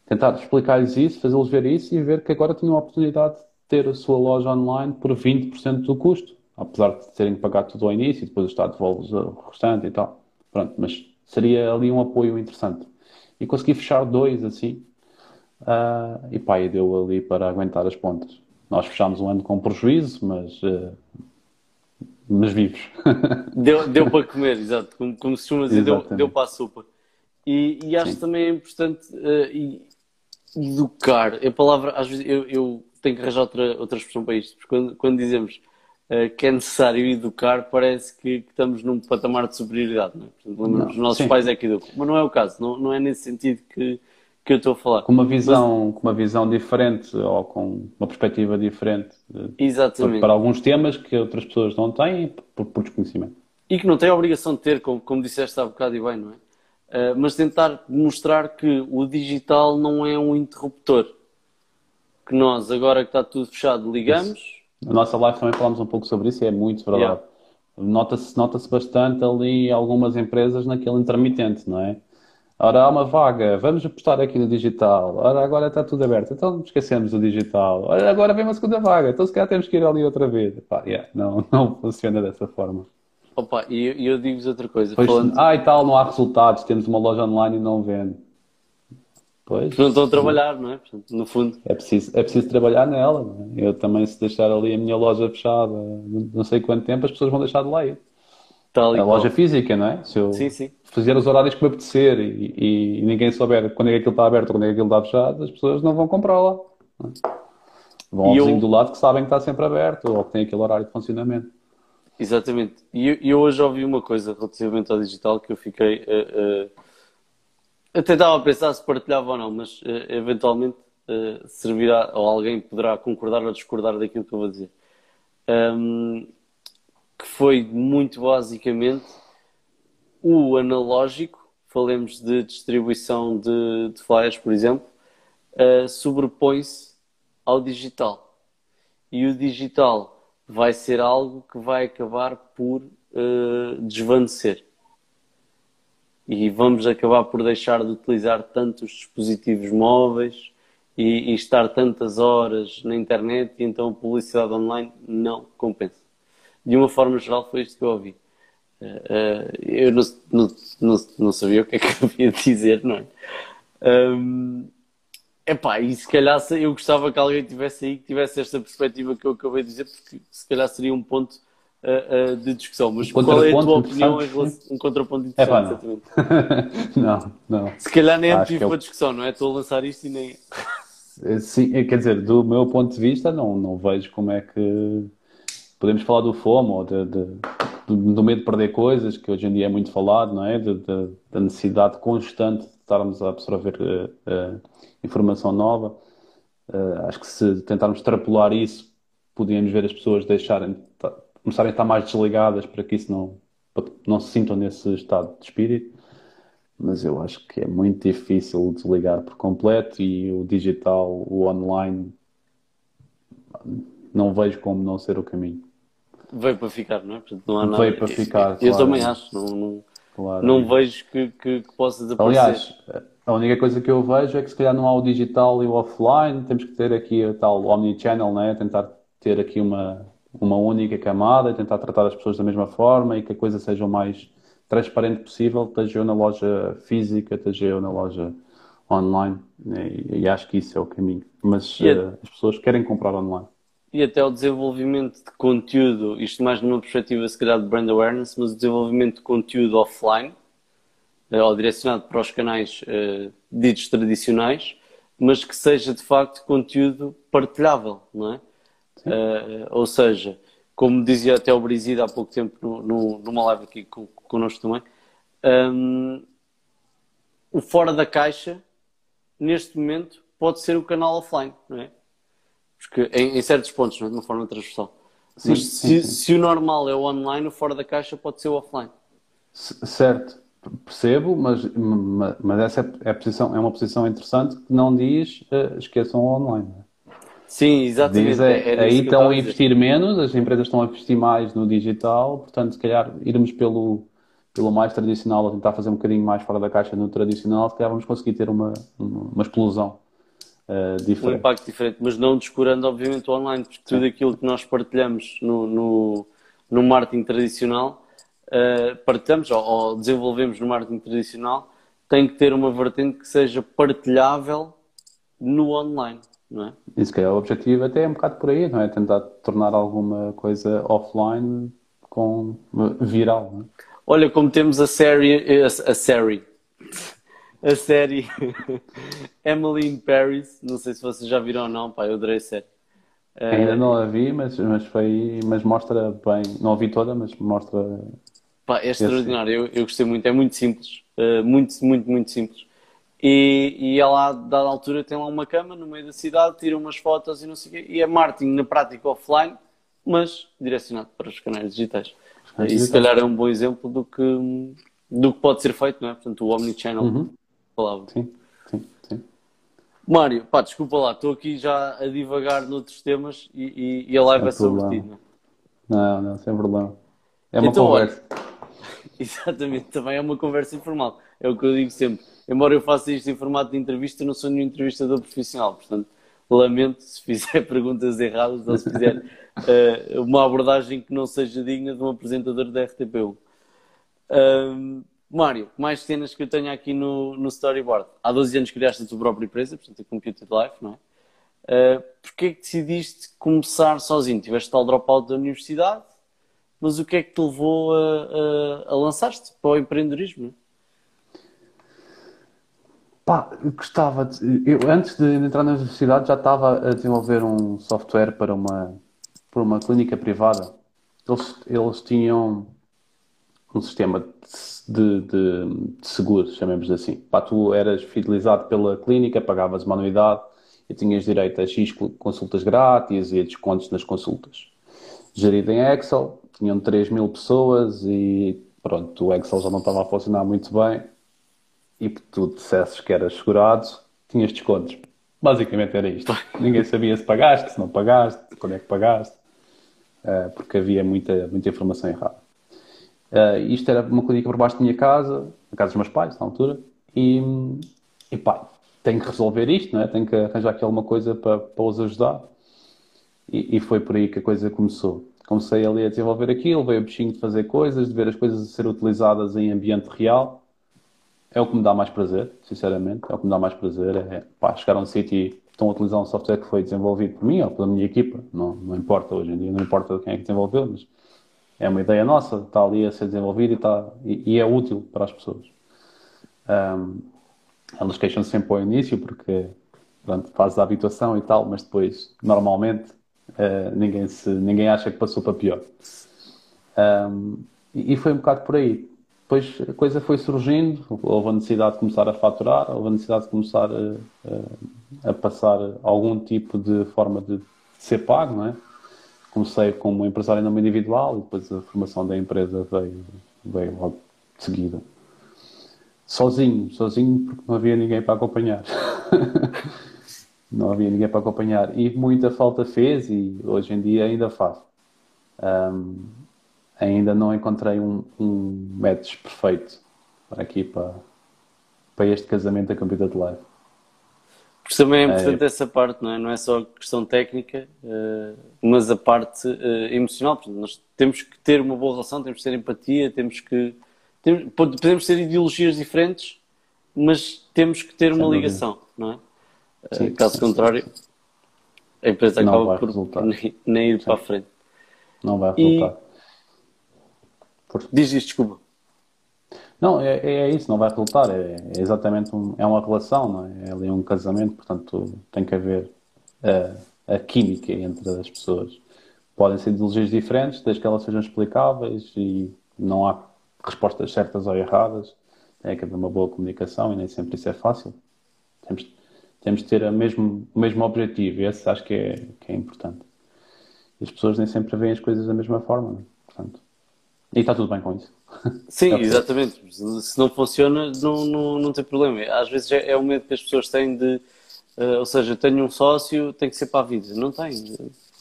Tentar explicar-lhes isso, fazê-los ver isso e ver que agora tinham a oportunidade de ter a sua loja online por 20% do custo, apesar de terem que pagar tudo ao início e depois o Estado devolve o restante e tal. Pronto, mas seria ali um apoio interessante. E consegui fechar dois assim, Uh, e pá, e deu ali para aguentar as pontas. Nós fechámos um ano com prejuízo, mas, uh, mas vivos. [laughs] deu, deu para comer, exato. Como, como se chama dizer, deu, deu para a sopa. E, e acho Sim. também é importante uh, educar. A palavra, às vezes, eu, eu tenho que arranjar outra, outra expressão para isto. Porque quando, quando dizemos uh, que é necessário educar, parece que, que, estamos num patamar de superioridade. Não é? Portanto, não, os nossos sim. pais é que educam. Mas não é o caso. Não, não é nesse sentido que, que eu estou a falar. Com uma visão, Mas... com uma visão diferente ou com uma perspectiva diferente. Exatamente. Para, alguns temas que outras pessoas não têm por, por desconhecimento. E que não têm a obrigação de ter, como, como disseste há bocado e bem, não é? Uh, mas tentar mostrar que o digital não é um interruptor. Que nós, agora que está tudo fechado, ligamos. Isso. Na nossa live também falamos um pouco sobre isso e é muito verdade. Yeah. Nota-se nota bastante ali algumas empresas naquele intermitente, não é? Ora, há uma vaga, vamos apostar aqui no digital. Ora, agora está tudo aberto, então esquecemos o digital. Ora, agora vem uma segunda vaga, então se calhar temos que ir ali outra vez. Pá, yeah, não, [laughs] não funciona dessa forma. Opa, e eu, eu digo-vos outra coisa. Pois, falando... Ah, e tal, não há resultados, temos uma loja online e não vende. Pois, não estão a trabalhar, não é? Portanto, no fundo. É preciso, é preciso trabalhar nela. É? Eu também, se deixar ali a minha loja fechada não sei quanto tempo, as pessoas vão deixar de lá ir. Tal a loja física, não é? Se eu sim, sim. fazer os horários que me apetecer e, e, e, ninguém souber quando é que aquilo está aberto ou quando é que aquilo está fechado, as pessoas não vão comprar lá. É? Vão ao vizinho eu... do lado que sabem que está sempre aberto ou que tem aquele horário de funcionamento. Exatamente. E eu, hoje ouvi uma coisa relativamente ao digital que eu fiquei. Uh, uh, até estava a pensar se partilhava ou não, mas uh, eventualmente servirá, ou alguém poderá concordar ou discordar daquilo que eu vou dizer. Um, que foi muito basicamente o analógico, falemos de distribuição de, de flyers, por exemplo, sobrepõe-se ao digital. E o digital vai ser algo que vai acabar por uh, desvanecer. E vamos acabar por deixar de utilizar tantos dispositivos móveis e, e, estar tantas horas na internet e então a publicidade online não compensa. De uma forma geral foi isto que eu ouvi. Uh, eu não, não, não, não, sabia o que é que [laughs] havia de dizer, não é? Um, Epá, e se calhar eu gostava que alguém tivesse aí que tivesse esta perspectiva que eu acabei de dizer, porque se calhar seria um ponto uh, uh, de discussão. Mas um qual é a tua opinião em relação um contraponto interessante, Epá, não. [laughs] não, não. Se calhar nem é motivo eu... para discussão, não é? Estou a lançar isto e nem. Sim, quer dizer, do meu ponto de vista, não, não vejo como é que podemos falar do FOMO ou de, de, do medo de perder coisas, que hoje em dia é muito falado, não é? Da necessidade constante estarmos a absorver uh, uh, informação nova. Uh, acho que se tentarmos extrapolar isso, podíamos ver as pessoas deixarem, começarem a estar mais desligadas para que isso não, não se sintam nesse estado de espírito. Mas eu acho que é muito difícil desligar por completo e o digital, o online, não vejo como não ser o caminho. Veio para ficar, não é? Portanto, não há nada. Veio para ficar. Eu, claro. eu também acho. Não, não, claro. não vejo que, que, que possa desaparecer. Aliás, a única coisa que eu vejo é que se calhar não há o digital e o offline, temos que ter aqui a tal omnichannel, né? tentar ter aqui uma, uma única camada tentar tratar as pessoas da mesma forma e que a coisa seja o mais transparente possível, esteja eu na loja física, esteja eu na loja online né? e, e, acho que isso é o caminho. Mas uh, as pessoas querem comprar online. E até o desenvolvimento de conteúdo, isto mais numa perspectiva se calhar de brand awareness, mas o desenvolvimento de conteúdo offline, eh, ou direcionado para os canais uh, ditos tradicionais, mas que seja de facto conteúdo partilhável, não é? Uh, ou seja, como dizia até o Brizida há pouco tempo no, no, numa live aqui connosco também, um, o fora da caixa, neste momento, pode ser o canal offline, não é? Porque em, em certos pontos, é? de uma forma transversal. Sim, Mas se, sim, sim. se o normal é o online, o fora da caixa pode ser o offline. Certo percebo, mas, mas essa é, é, posição, é uma posição interessante que não diz uh, esqueçam o online. Sim, exatamente. Diz, é, é aí estão a investir menos, as empresas estão a investir mais no digital, portanto, se calhar irmos pelo, pelo mais tradicional, a tentar fazer um bocadinho mais fora da caixa no tradicional, se calhar vamos conseguir ter uma, uma explosão. Uh, diferente. Um impacto diferente, mas não descurando, obviamente, o online, porque tudo aquilo que nós partilhamos no, no, no marketing tradicional uh, partilhamos ou, ou, desenvolvemos no marketing tradicional tem que ter uma vertente que seja partilhável no online, não é? E se calhar o objetivo até é um bocado por aí, não é? Tentar tornar alguma coisa offline com viral, não é? Olha, como temos a série, a, a série, a série [laughs] Emily in Paris, não sei se vocês já viram ou não, pá, eu adorei a série. Ainda uh, não a vi, mas, mas, foi, mas mostra bem, não a vi toda, mas mostra. Pá, é extraordinário, eu, eu gostei muito, é muito simples, uh, muito, muito, muito simples. E, e ela, a dada altura, tem lá uma cama no meio da cidade, tira umas fotos e não sei o quê, e é marketing na prática offline, mas direcionado para os canais digitais. E se calhar é um bom exemplo do que, do que pode ser feito, não é? Portanto, o Omnichannel Uhum. Falava. Sim, sim, sim. Mário, pá, desculpa lá, estou aqui já a divagar noutros temas e, e, e a live Sem é sobre ti, não é? Não, não, sem problema. É uma Então, olha, conversa. [laughs] Exatamente, também é uma conversa informal. É o que eu digo sempre. Embora eu faça isto em formato de entrevista, eu não sou nenhum entrevistador profissional. Portanto, lamento se fizer [laughs] perguntas erradas ou se fizer [laughs] eh, uma abordagem que não seja digna de um apresentador da RTP1. Ahm, Mário, mais cenas que eu tenho aqui no, no storyboard. Há 12 anos criaste a tua própria empresa, portanto, a Computed Life, não é? Uh, Porquê é que decidiste começar sozinho? Tiveste tal dropout da universidade, mas o que é que te levou a, a, a lançar-te para o empreendedorismo? é? Pá, gostava de... Eu, antes de entrar na universidade, já estava a desenvolver um software para uma, para uma clínica privada. Eles, eles tinham um sistema de, de, de seguros, chamemos assim. Pá, tu eras fidelizado pela clínica, pagavas uma anuidade e tinhas direito a X consultas grátis e a descontos nas consultas. Gerido em Excel, tinham 3 mil pessoas e pronto, o Excel já não estava a funcionar muito bem e tu dissesses que eras segurado, tinhas descontos. Basicamente era isto. [laughs] Ninguém sabia se pagaste, se não pagaste, quando é que pagaste, eh, porque havia muita, muita informação errada. Eh, isto era uma clínica por baixo da minha casa, a casa dos meus pais, na altura, e, e pá, tenho que resolver isto, não é? Tenho que arranjar aqui alguma coisa para, para os ajudar. E, e foi por aí que a coisa começou. Comecei ali a desenvolver aquilo, veio o bichinho de fazer coisas, de ver as coisas a ser utilizadas em ambiente real. É o que me dá mais prazer, sinceramente. É o que me dá mais prazer. É pá, chegar a um sítio e estão a utilizar um software que foi desenvolvido por mim ou pela minha equipa. Não, não importa hoje em dia, não importa quem é que desenvolveu, mas é uma ideia nossa, está ali a ser desenvolvida e, está, e, e é útil para as pessoas. Um, elas queixam-se sempre ao início porque pronto, faz a habituação e tal, mas depois, normalmente, uh, ninguém, se, ninguém acha que passou para pior. Um, e, e foi um bocado por aí. Depois a coisa foi surgindo, houve a necessidade de começar a faturar, houve a necessidade de começar a, a, a passar algum tipo de forma de ser pago, não é? Comecei como empresário em nome individual e depois a formação da empresa veio, veio logo de seguida. Sozinho, sozinho porque não havia ninguém para acompanhar. [laughs] não havia ninguém para acompanhar. E muita falta fez e hoje em dia ainda faz. Um, ainda não encontrei um, um match perfeito para aqui, para, para este casamento da Computer Life. Porque também é importante é. essa parte, não é? Não é só questão técnica, uh, mas a parte uh, emocional. Portanto, nós temos que ter uma boa relação, temos que ter empatia, temos que. Temos, podemos ter ideologias diferentes, mas temos que ter Sem uma dúvida. ligação, não é? Sim, uh, caso sim, contrário, sim. a empresa não acaba por resultar. [laughs] nem, nem ir para a frente. Não vai resultar. E... Diz isto, desculpa. Não, é, é isso, não vai resultar. É, é exatamente um, é uma relação, não é? É ali um casamento, portanto tem que haver a, a química entre as pessoas. Podem ser ideologias diferentes, desde que elas sejam explicáveis e não há respostas certas ou erradas. Tem que haver uma boa comunicação e nem sempre isso é fácil. Temos, temos de ter a mesmo, o mesmo objetivo e esse acho que é, que é importante. E as pessoas nem sempre veem as coisas da mesma forma, não é? portanto. E está tudo bem com isso. Sim, exatamente. Se não funciona, não, não, não tem problema. Às vezes é, é o medo que as pessoas têm de. Uh, ou seja, tenho um sócio, tem que ser para a vida. Não tem.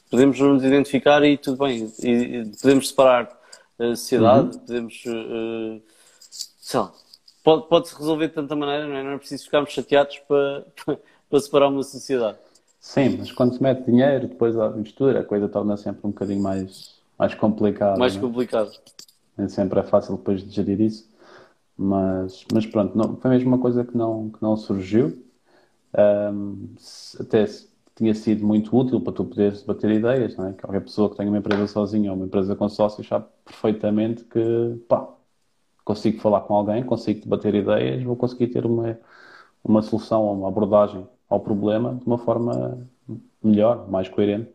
Podemos nos identificar e tudo bem. E, e podemos separar a sociedade, uhum. podemos. Uh, sei lá. Pode, pode-se resolver de tanta maneira, não é? Não é preciso ficarmos chateados para, para separar uma sociedade. Sim, mas quando se mete dinheiro, depois a mistura, a coisa torna sempre um bocadinho mais, mais complicada. Mais não é? complicado. Nem sempre é fácil depois de gerir isso. Mas, mas pronto, não, foi mesmo uma coisa que não, que não surgiu. um, até tinha sido muito útil para tu poderes bater ideias, não é? Qualquer pessoa que tenha uma empresa sozinha ou uma empresa com sócios sabe perfeitamente que, pá, consigo falar com alguém, consigo debater ideias, vou conseguir ter uma, uma solução ou uma abordagem ao problema de uma forma melhor, mais coerente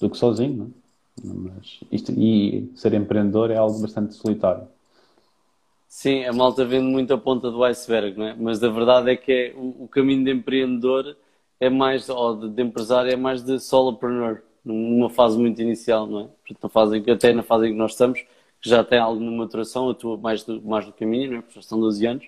do que sozinho, não é? Mas isto, e ser empreendedor é algo bastante solitário. Sim, a malta vende muito a ponta do iceberg, não é? Mas a verdade é que é, o, o, caminho de empreendedor é mais, ou de, de, empresário, é mais de solopreneur, numa fase muito inicial, não é? Na fase até na fase em que nós estamos, que já tem alguma maturação, atua mais do, mais do caminho, não é? Porque já são 12 anos,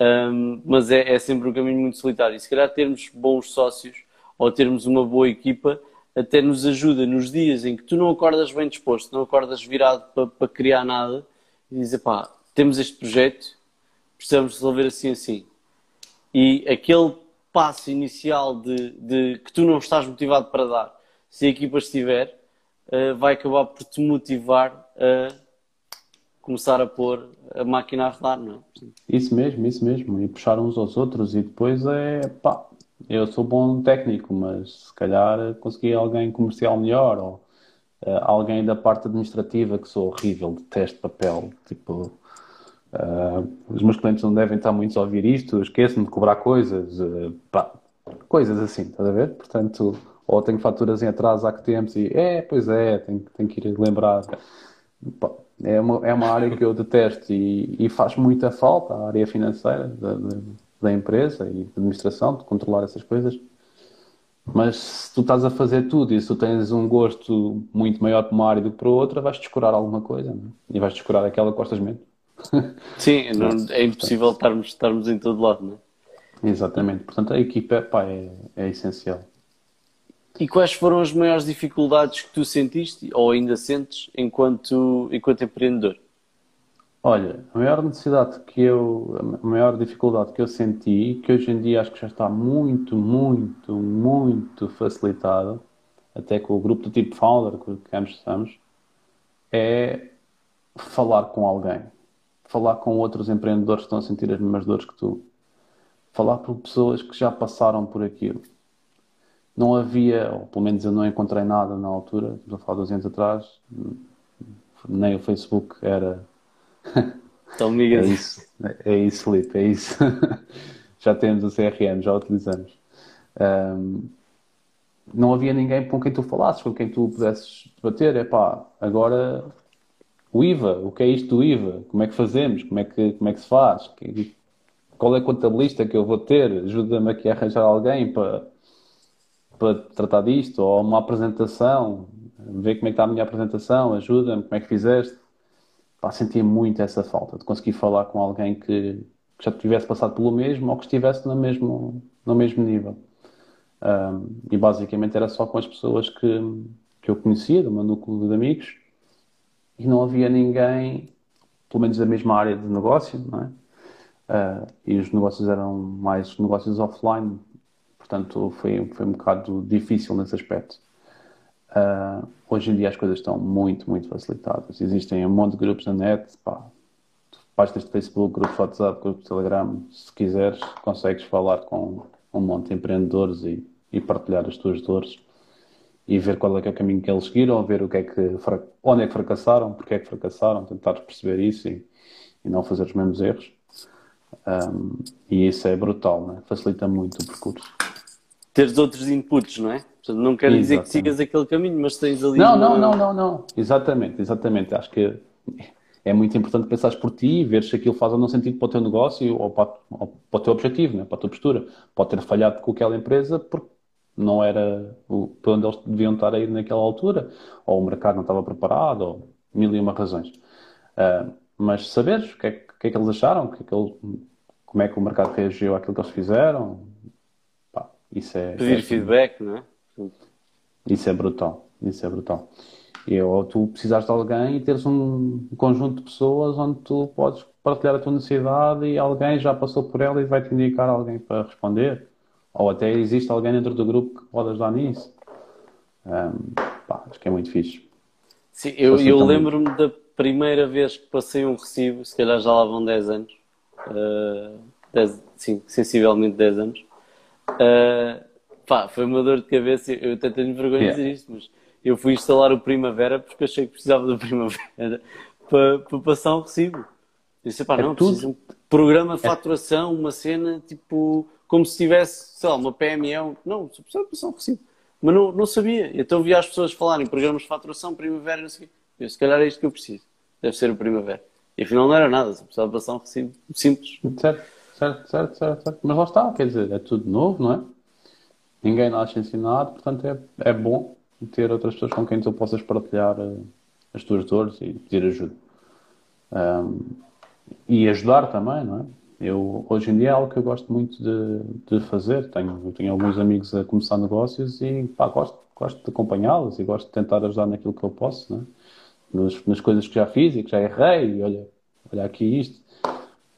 um, mas é, é sempre um caminho muito solitário. E se calhar termos bons sócios ou termos uma boa equipa até nos ajuda nos dias em que tu não acordas bem disposto, não acordas virado para, para criar nada e dizer pá, temos este projeto, precisamos resolver assim assim. E aquele passo inicial de, de, que tu não estás motivado para dar, se a equipa estiver, uh, vai acabar por te motivar a começar a pôr a máquina a rodar, não é? Isso mesmo, isso mesmo. E puxar uns aos outros e depois é pá, eu sou bom técnico, mas se calhar consegui alguém comercial melhor ou uh, alguém da parte administrativa que sou horrível, detesto papel, tipo Uh, os meus clientes não devem estar muito a ouvir isto, esqueço-me de cobrar coisas, uh, pá, coisas assim, estás a ver? Portanto, ou tenho faturas em atraso há que tempos e, é, pois é, tenho, tenho que ir lembrar. Pá, é, uma, é uma área que eu detesto e, e faz muita falta, a área financeira da, da, da empresa e da administração, de controlar essas coisas. Mas se tu estás a fazer tudo e se tu tens um gosto muito maior para uma área do que para outra, vais descurar alguma coisa é? e vais descurar aquela que gostas menos. [laughs] Sim, não, é impossível estarmos, estarmos em todo lado, não é? Exatamente. Portanto, a equipa pá, é, é essencial. E quais foram as maiores dificuldades que tu sentiste ou ainda sentes enquanto, enquanto empreendedor? Olha, a maior necessidade que eu, a maior dificuldade que eu senti, que hoje em dia acho que já está muito, muito, muito facilitado, até com o grupo do tipo Founder que ambos estamos, é falar com alguém falar com outros empreendedores que estão a sentir as mesmas dores que tu. Falar com pessoas que já passaram por aquilo. Não havia, ou pelo menos eu não encontrei nada na altura, estamos a falar dois anos atrás, nem o Facebook era. [laughs] Então, amiga. é isso, é isso, Felipe, é isso. [laughs] já temos o CRM, já utilizamos. Um, não havia ninguém com quem tu falasses, com quem tu pudesses debater. É pá, agora o IVA, o que é isto do IVA? Como é que fazemos? Como é que, como é que se faz? Qual é a contabilista que eu vou ter? Ajuda-me aqui a arranjar alguém para, para tratar disto, ou uma apresentação, ver como é que está a minha apresentação, ajuda-me, como é que fizeste. Pá, sentia muito essa falta de conseguir falar com alguém que, que já tivesse passado pelo mesmo ou que estivesse no mesmo, no mesmo nível. Um, e basicamente era só com as pessoas que, que eu conhecia, do meu núcleo de amigos, e não havia ninguém, pelo menos da mesma área de negócio, não é? Uh, e os negócios eram mais negócios offline, portanto foi, foi um bocado difícil nesse aspecto. Uh, hoje em dia as coisas estão muito, muito facilitadas. Existem um monte de grupos na net, pá, páginas de Facebook, grupos de WhatsApp, grupos de Telegram, se quiseres, consegues falar com um monte de empreendedores e, e partilhar as tuas dores e ver qual é que é o caminho que eles seguiram, ver o que é que, onde é que fracassaram, porque é que fracassaram, tentar perceber isso e, e não fazer os mesmos erros. Um, e isso é brutal, né? facilita muito o percurso. Teres outros inputs, não é? Portanto, não quer dizer que sigas aquele caminho, mas tens ali. Não, uma... não, não, não, não. Exatamente, exatamente. Acho que é muito importante pensares por ti e ver se aquilo faz ou não sentido para o teu negócio ou para, ou para o teu objetivo, né? para a tua postura. Pode ter falhado com aquela empresa porque não era o, para onde eles deviam estar a ir naquela altura, ou o mercado não estava preparado, ou mil e uma razões. Uh, mas saberes o que, é, que, é, que eles acharam, que é que ele, como é que o mercado reagiu àquilo que eles fizeram, pá, isso é. Pedir é, feedback, não é? Isso é brutal, isso é brutal. E, ou tu precisas de alguém e teres um conjunto de pessoas onde tu podes partilhar a tua necessidade e alguém já passou por ela e vai te indicar alguém para responder ou até existe alguém dentro do grupo que pode ajudar nisso. Um, pá, acho que é muito fixe. Sim, eu, eu lembro-me da primeira vez que passei um recibo, se calhar já lá vão 10 anos, uh, 10, sim, sensivelmente 10 anos, Uh, pá, foi uma dor de cabeça. Eu até tenho vergonha yeah. de dizer isto, mas eu fui instalar o Primavera porque achei que precisava do [laughs] Primavera para, para passar um recibo. Eu disse, pá, é não, tudo... preciso um programa de é faturação, uma cena tipo como se tivesse, sei lá, uma PME. Não, só precisava passar um recibo. Mas não, não sabia. Então via as pessoas falarem programas de faturação, Primavera, não sei o quê. Eu, se calhar é isto que eu preciso. Deve ser o Primavera. E afinal não era nada, só precisava passar um recibo simples. Certo, certo, certo, certo, certo. Mas lá está, quer dizer, é tudo novo, não é? Ninguém nasce ensinado, portanto é, é bom ter outras pessoas com quem tu possas partilhar uh, as tuas dores e pedir ajuda. Um, e ajudar também, não é? Eu, hoje em dia é algo que eu gosto muito de, de fazer. Tenho, tenho alguns amigos a começar negócios e pá, gosto, gosto de acompanhá-los e gosto de tentar ajudar naquilo que eu posso, né? nas, nas coisas que já fiz e que já errei. E olha, olha aqui isto.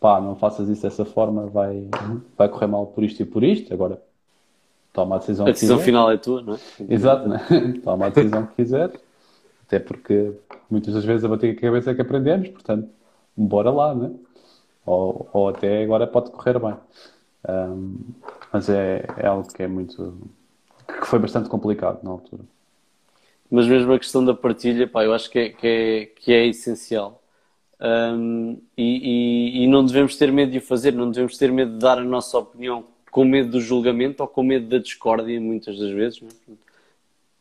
Pá, não faças isso dessa forma, vai, vai correr mal por isto e por isto. Agora, toma a decisão A decisão final é tua, não é? Exato, né? [laughs] toma a decisão que quiser. Até porque muitas das vezes a bater a cabeça é que aprendemos, portanto, bora lá, né? Ou, ou até agora pode correr bem. Um, mas é, é algo que é muito. que foi bastante complicado na altura. Mas mesmo a questão da partilha, pá, eu acho que é, que é, que é essencial. Um, e, e, e, não devemos ter medo de o fazer, não devemos ter medo de dar a nossa opinião com medo do julgamento ou com medo da discórdia, muitas das vezes. É?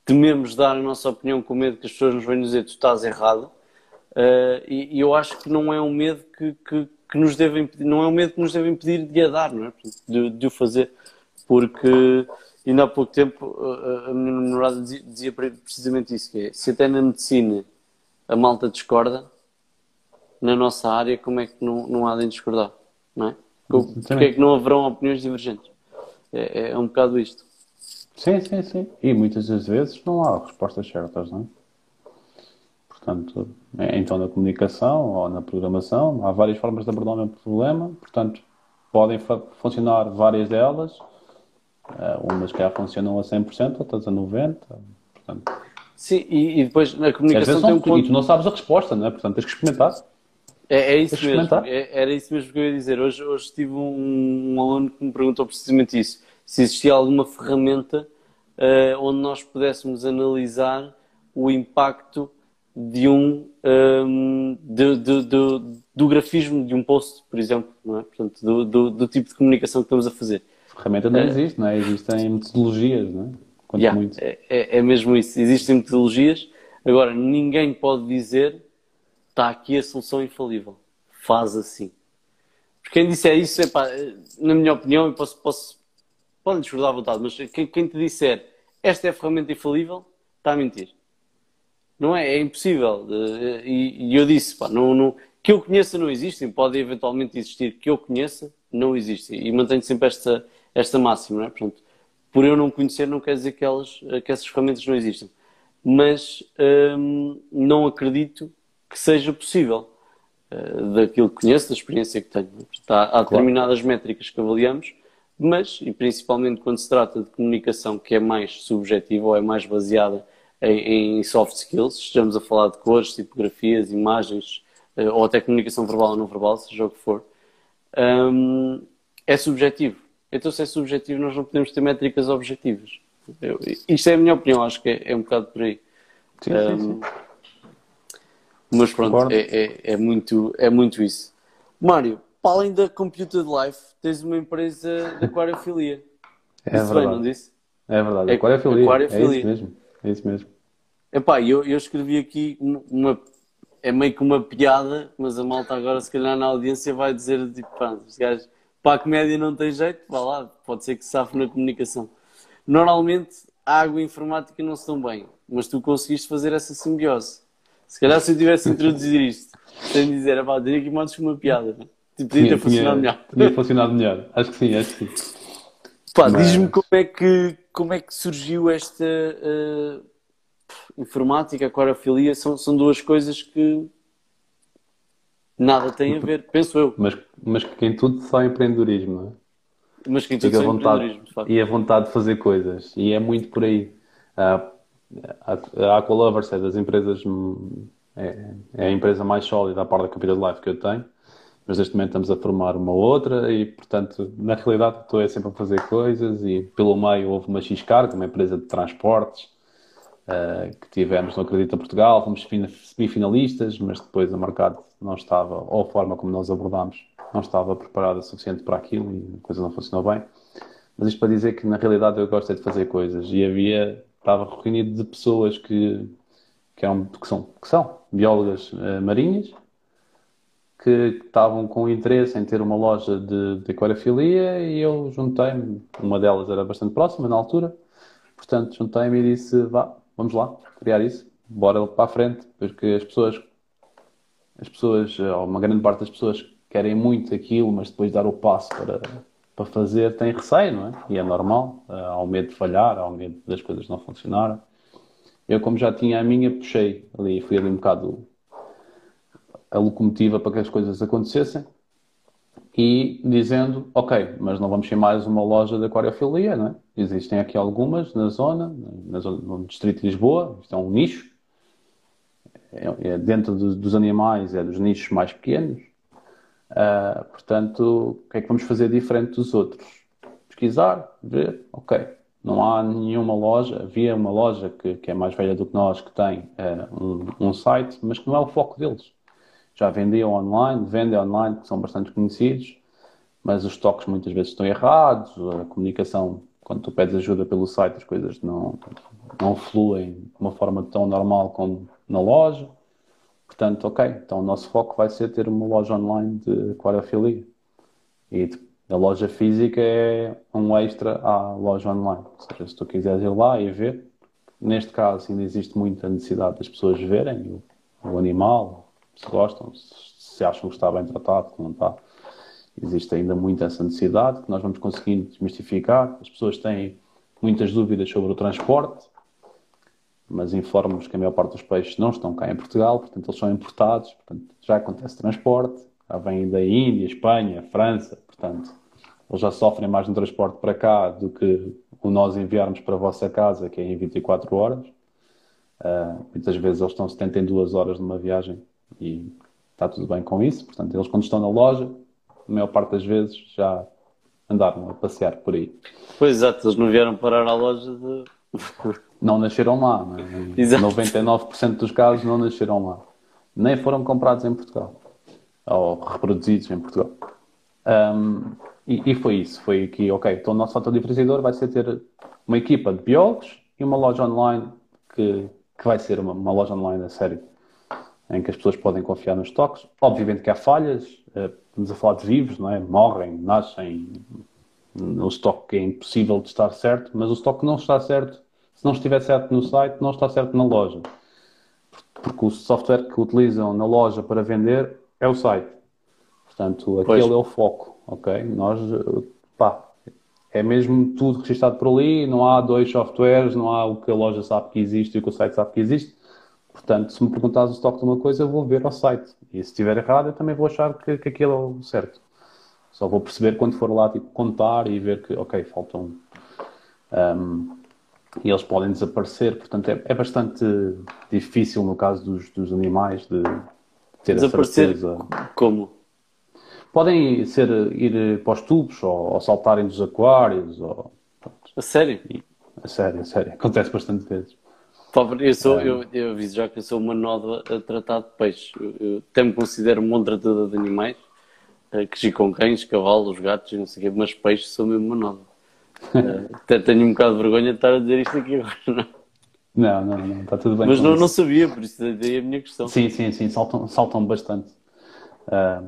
Tememos dar a nossa opinião com medo que as pessoas nos venham dizer tu estás errado. Uh, e, e, eu acho que não é um medo que, que, que, nos deve impedir, não é um medo que nos deve impedir de a dar, não é? de, de o fazer. Porque ainda há pouco tempo a, a minha namorada dizia, dizia precisamente isso, que é, se até na medicina a malta discorda, na nossa área, como é que não, não há de discordar? Não é? Porque é que não haverão opiniões divergentes? É, é, é, um bocado isto. Sim, sim, sim. E muitas das vezes não há respostas certas, não é? Portanto, é, então na comunicação ou na programação, há várias formas de abordar o mesmo problema, portanto, podem funcionar várias delas, uh, umas que já funcionam a 100%, outras a 90%, portanto... Sim, e, e depois na comunicação tem um ponto... E tu não sabes a resposta, não é? Portanto, tens que experimentar. É, é isso mesmo, é, era isso mesmo que eu ia dizer. Hoje, hoje tive um, um, aluno que me perguntou precisamente isso. Se existia alguma ferramenta uh, onde nós pudéssemos analisar o impacto de um, um de, de, de, do grafismo de um post, por exemplo, não é? Portanto, do, do, do, tipo de comunicação que estamos a fazer. A ferramenta não uh, existe, não é? Existem metodologias, não é? Yeah, muito. É, é, é mesmo isso. Existem metodologias. Agora, ninguém pode dizer está aqui a solução infalível. Faz assim. Porque quem disser isso, é pá, na minha opinião, eu posso, posso podem discordar à vontade, mas quem, quem, te disser esta é a ferramenta infalível, está a mentir. Não é? É impossível. E, e eu disse, pá, não, não, que eu conheça não existem, podem eventualmente existir, que eu conheça não existem. E mantenho sempre esta, esta máxima, não é? Portanto, por eu não conhecer não quer dizer que, elas, que essas ferramentas não existam. Mas hum, não acredito que seja possível, uh, daquilo que conheço, da experiência que tenho. Há, há claro. determinadas métricas que avaliamos, mas, e principalmente quando se trata de comunicação que é mais subjetiva ou é mais baseada em, em soft skills, estamos a falar de cores, tipografias, imagens, uh, ou até comunicação verbal ou não verbal, seja o que for, um, é subjetivo. Então, se é subjetivo, nós não podemos ter métricas objetivas. Eu, isto é a minha opinião, acho que é, é um bocado por aí. Sim, um, sim, sim. Mas pronto, é, é, é, muito, é muito isso. Mário, para além da Computed Life, tens uma empresa de aquariofilia. É disse verdade. Bem, não disse? É verdade, é, aquariofilia. aquariofilia. É isso mesmo. É isso mesmo. Epá, eu, eu escrevi aqui uma. É meio que uma piada, mas a malta agora, se calhar na audiência, vai dizer tipo, pá, os gajos, para a comédia não tem jeito, vá lá, pode ser que safe na comunicação. Normalmente, a água e a informática não se dão bem, mas tu conseguiste fazer essa simbiose. Se calhar se eu tivesse introduzido isto, sem dizer, pá, diria que modos uma piada. Tipo, podia ter funcionado melhor. Podia funcionado melhor. Acho que sim, acho que sim. Pá, Mas... diz-me como é que, como é que surgiu esta uh, informática, aquariofilia, são, são duas coisas que nada têm a ver, penso eu. Mas, mas que em tudo só empreendedorismo, não é? Mas que em tudo só empreendedorismo, de facto. E a vontade de fazer coisas. E é muito por aí. Uh, a Aqualovers é das empresas, é, é, a empresa mais sólida a par da Capital Life que eu tenho mas neste momento estamos a formar uma outra e, portanto, na realidade estou é sempre a fazer coisas e pelo meio houve uma X-Cargo, uma empresa de transportes, uh, que tivemos no Acredita Portugal, fomos semifinalistas, mas depois o mercado não estava, ou a forma como nós abordámos, não estava preparada o suficiente para aquilo e a coisa não funcionou bem. Mas isto para dizer que na realidade eu gosto é de fazer coisas e havia, estava reunido de pessoas que, que, eram, que, são, que são biólogas uh, marinhas, que estavam com interesse em ter uma loja de, de e eu juntei-me, uma delas era bastante próxima na altura, portanto juntei-me e disse, vá, vamos lá, criar isso, bora para a frente, porque as pessoas, as pessoas, ou uma grande parte das pessoas querem muito aquilo, mas depois dar o passo para, para fazer têm receio, não é? E é normal, há o medo de falhar, há o medo das coisas não funcionarem. Eu, como já tinha a minha, puxei ali, fui ali um bocado a locomotiva para que as coisas acontecessem e dizendo, ok, mas não vamos ser mais uma loja de aquariofilia, não é? Existem aqui algumas na zona, na zona no distrito de Lisboa, isto é um nicho, é, é dentro de, dos animais, é dos nichos mais pequenos, uh, portanto, o que é que vamos fazer diferente dos outros? Pesquisar, ver, ok, não há nenhuma loja, havia uma loja que, que é mais velha do que nós, que tem uh, um, um site, mas que não é o foco deles já vendiam online, vendem online, que são bastante conhecidos, mas os toques muitas vezes estão errados, a comunicação, quando tu pedes ajuda pelo site, as coisas não, não fluem de uma forma tão normal como na loja. Portanto, ok, então o nosso foco vai ser ter uma loja online de aquariofilia. E a loja física é um extra à loja online. Ou seja, se tu quiseres ir lá e ver, neste caso ainda existe muita necessidade das pessoas verem o, o animal, se gostam, se acham que está bem tratado, não está. Existe ainda muito essa necessidade que nós vamos conseguindo desmistificar. As pessoas têm muitas dúvidas sobre o transporte, mas informo-nos que a maior parte dos peixes não estão cá em Portugal, portanto eles são importados, portanto já acontece transporte, já vêm da Índia, Espanha, França, portanto eles já sofrem mais no transporte para cá do que o nós enviarmos para a vossa casa, que é em 24 horas. Uh, muitas vezes eles estão 72 horas numa viagem e está tudo bem com isso. Portanto, eles quando estão na loja, a maior parte das vezes já andaram a passear por aí. Pois exato, eles não vieram parar à loja de. [laughs] não nasceram lá, é? Exato. 99% dos casos não nasceram lá. Nem foram comprados em Portugal. Ou reproduzidos em Portugal. Um, e, e, foi isso. Foi que, ok, então o nosso fator diferenciador vai ser ter uma equipa de biólogos e uma loja online que, que vai ser uma, uma loja online a sério em que as pessoas podem confiar nos toques. Obviamente que há falhas, eh, estamos a falar de vivos, não é? morrem, nascem, o estoque é impossível de estar certo, mas o estoque não está certo. Se não estiver certo no site, não está certo na loja. Porque o software que utilizam na loja para vender é o site. Portanto, aquele pois. é o foco, ok? Nós, pá, é mesmo tudo registado por ali, não há dois softwares, não há o que a loja sabe que existe e o que o site sabe que existe Portanto, se me perguntares o estoque de uma coisa, eu vou ver ao site. E se estiver errado, eu também vou achar que, que aquilo é o certo. Só vou perceber quando for lá tipo, contar e ver que, ok, faltam. Um, e eles podem desaparecer. Portanto, é, é bastante difícil no caso dos, dos animais de ter desaparecer a certeza. Como? Podem ser, ir para os tubos ou, ou saltarem dos aquários. Ou, a sério? E, a sério, a sério. Acontece bastante vezes. Eu, sou, eu, eu aviso já que eu sou uma nódoa a tratar de peixes. Eu, eu até me considero um bom tratador de animais, uh, cresci com cães, cavalos, gatos e não sei o quê, mas peixes sou mesmo uma nódoa. [laughs] Até tenho um bocado de vergonha de estar a dizer isto aqui agora, não Não, não, não, está tudo bem. Mas não, não, sabia, por isso daí a minha questão. Sim, sim, sim, saltam, saltam bastante. Uh,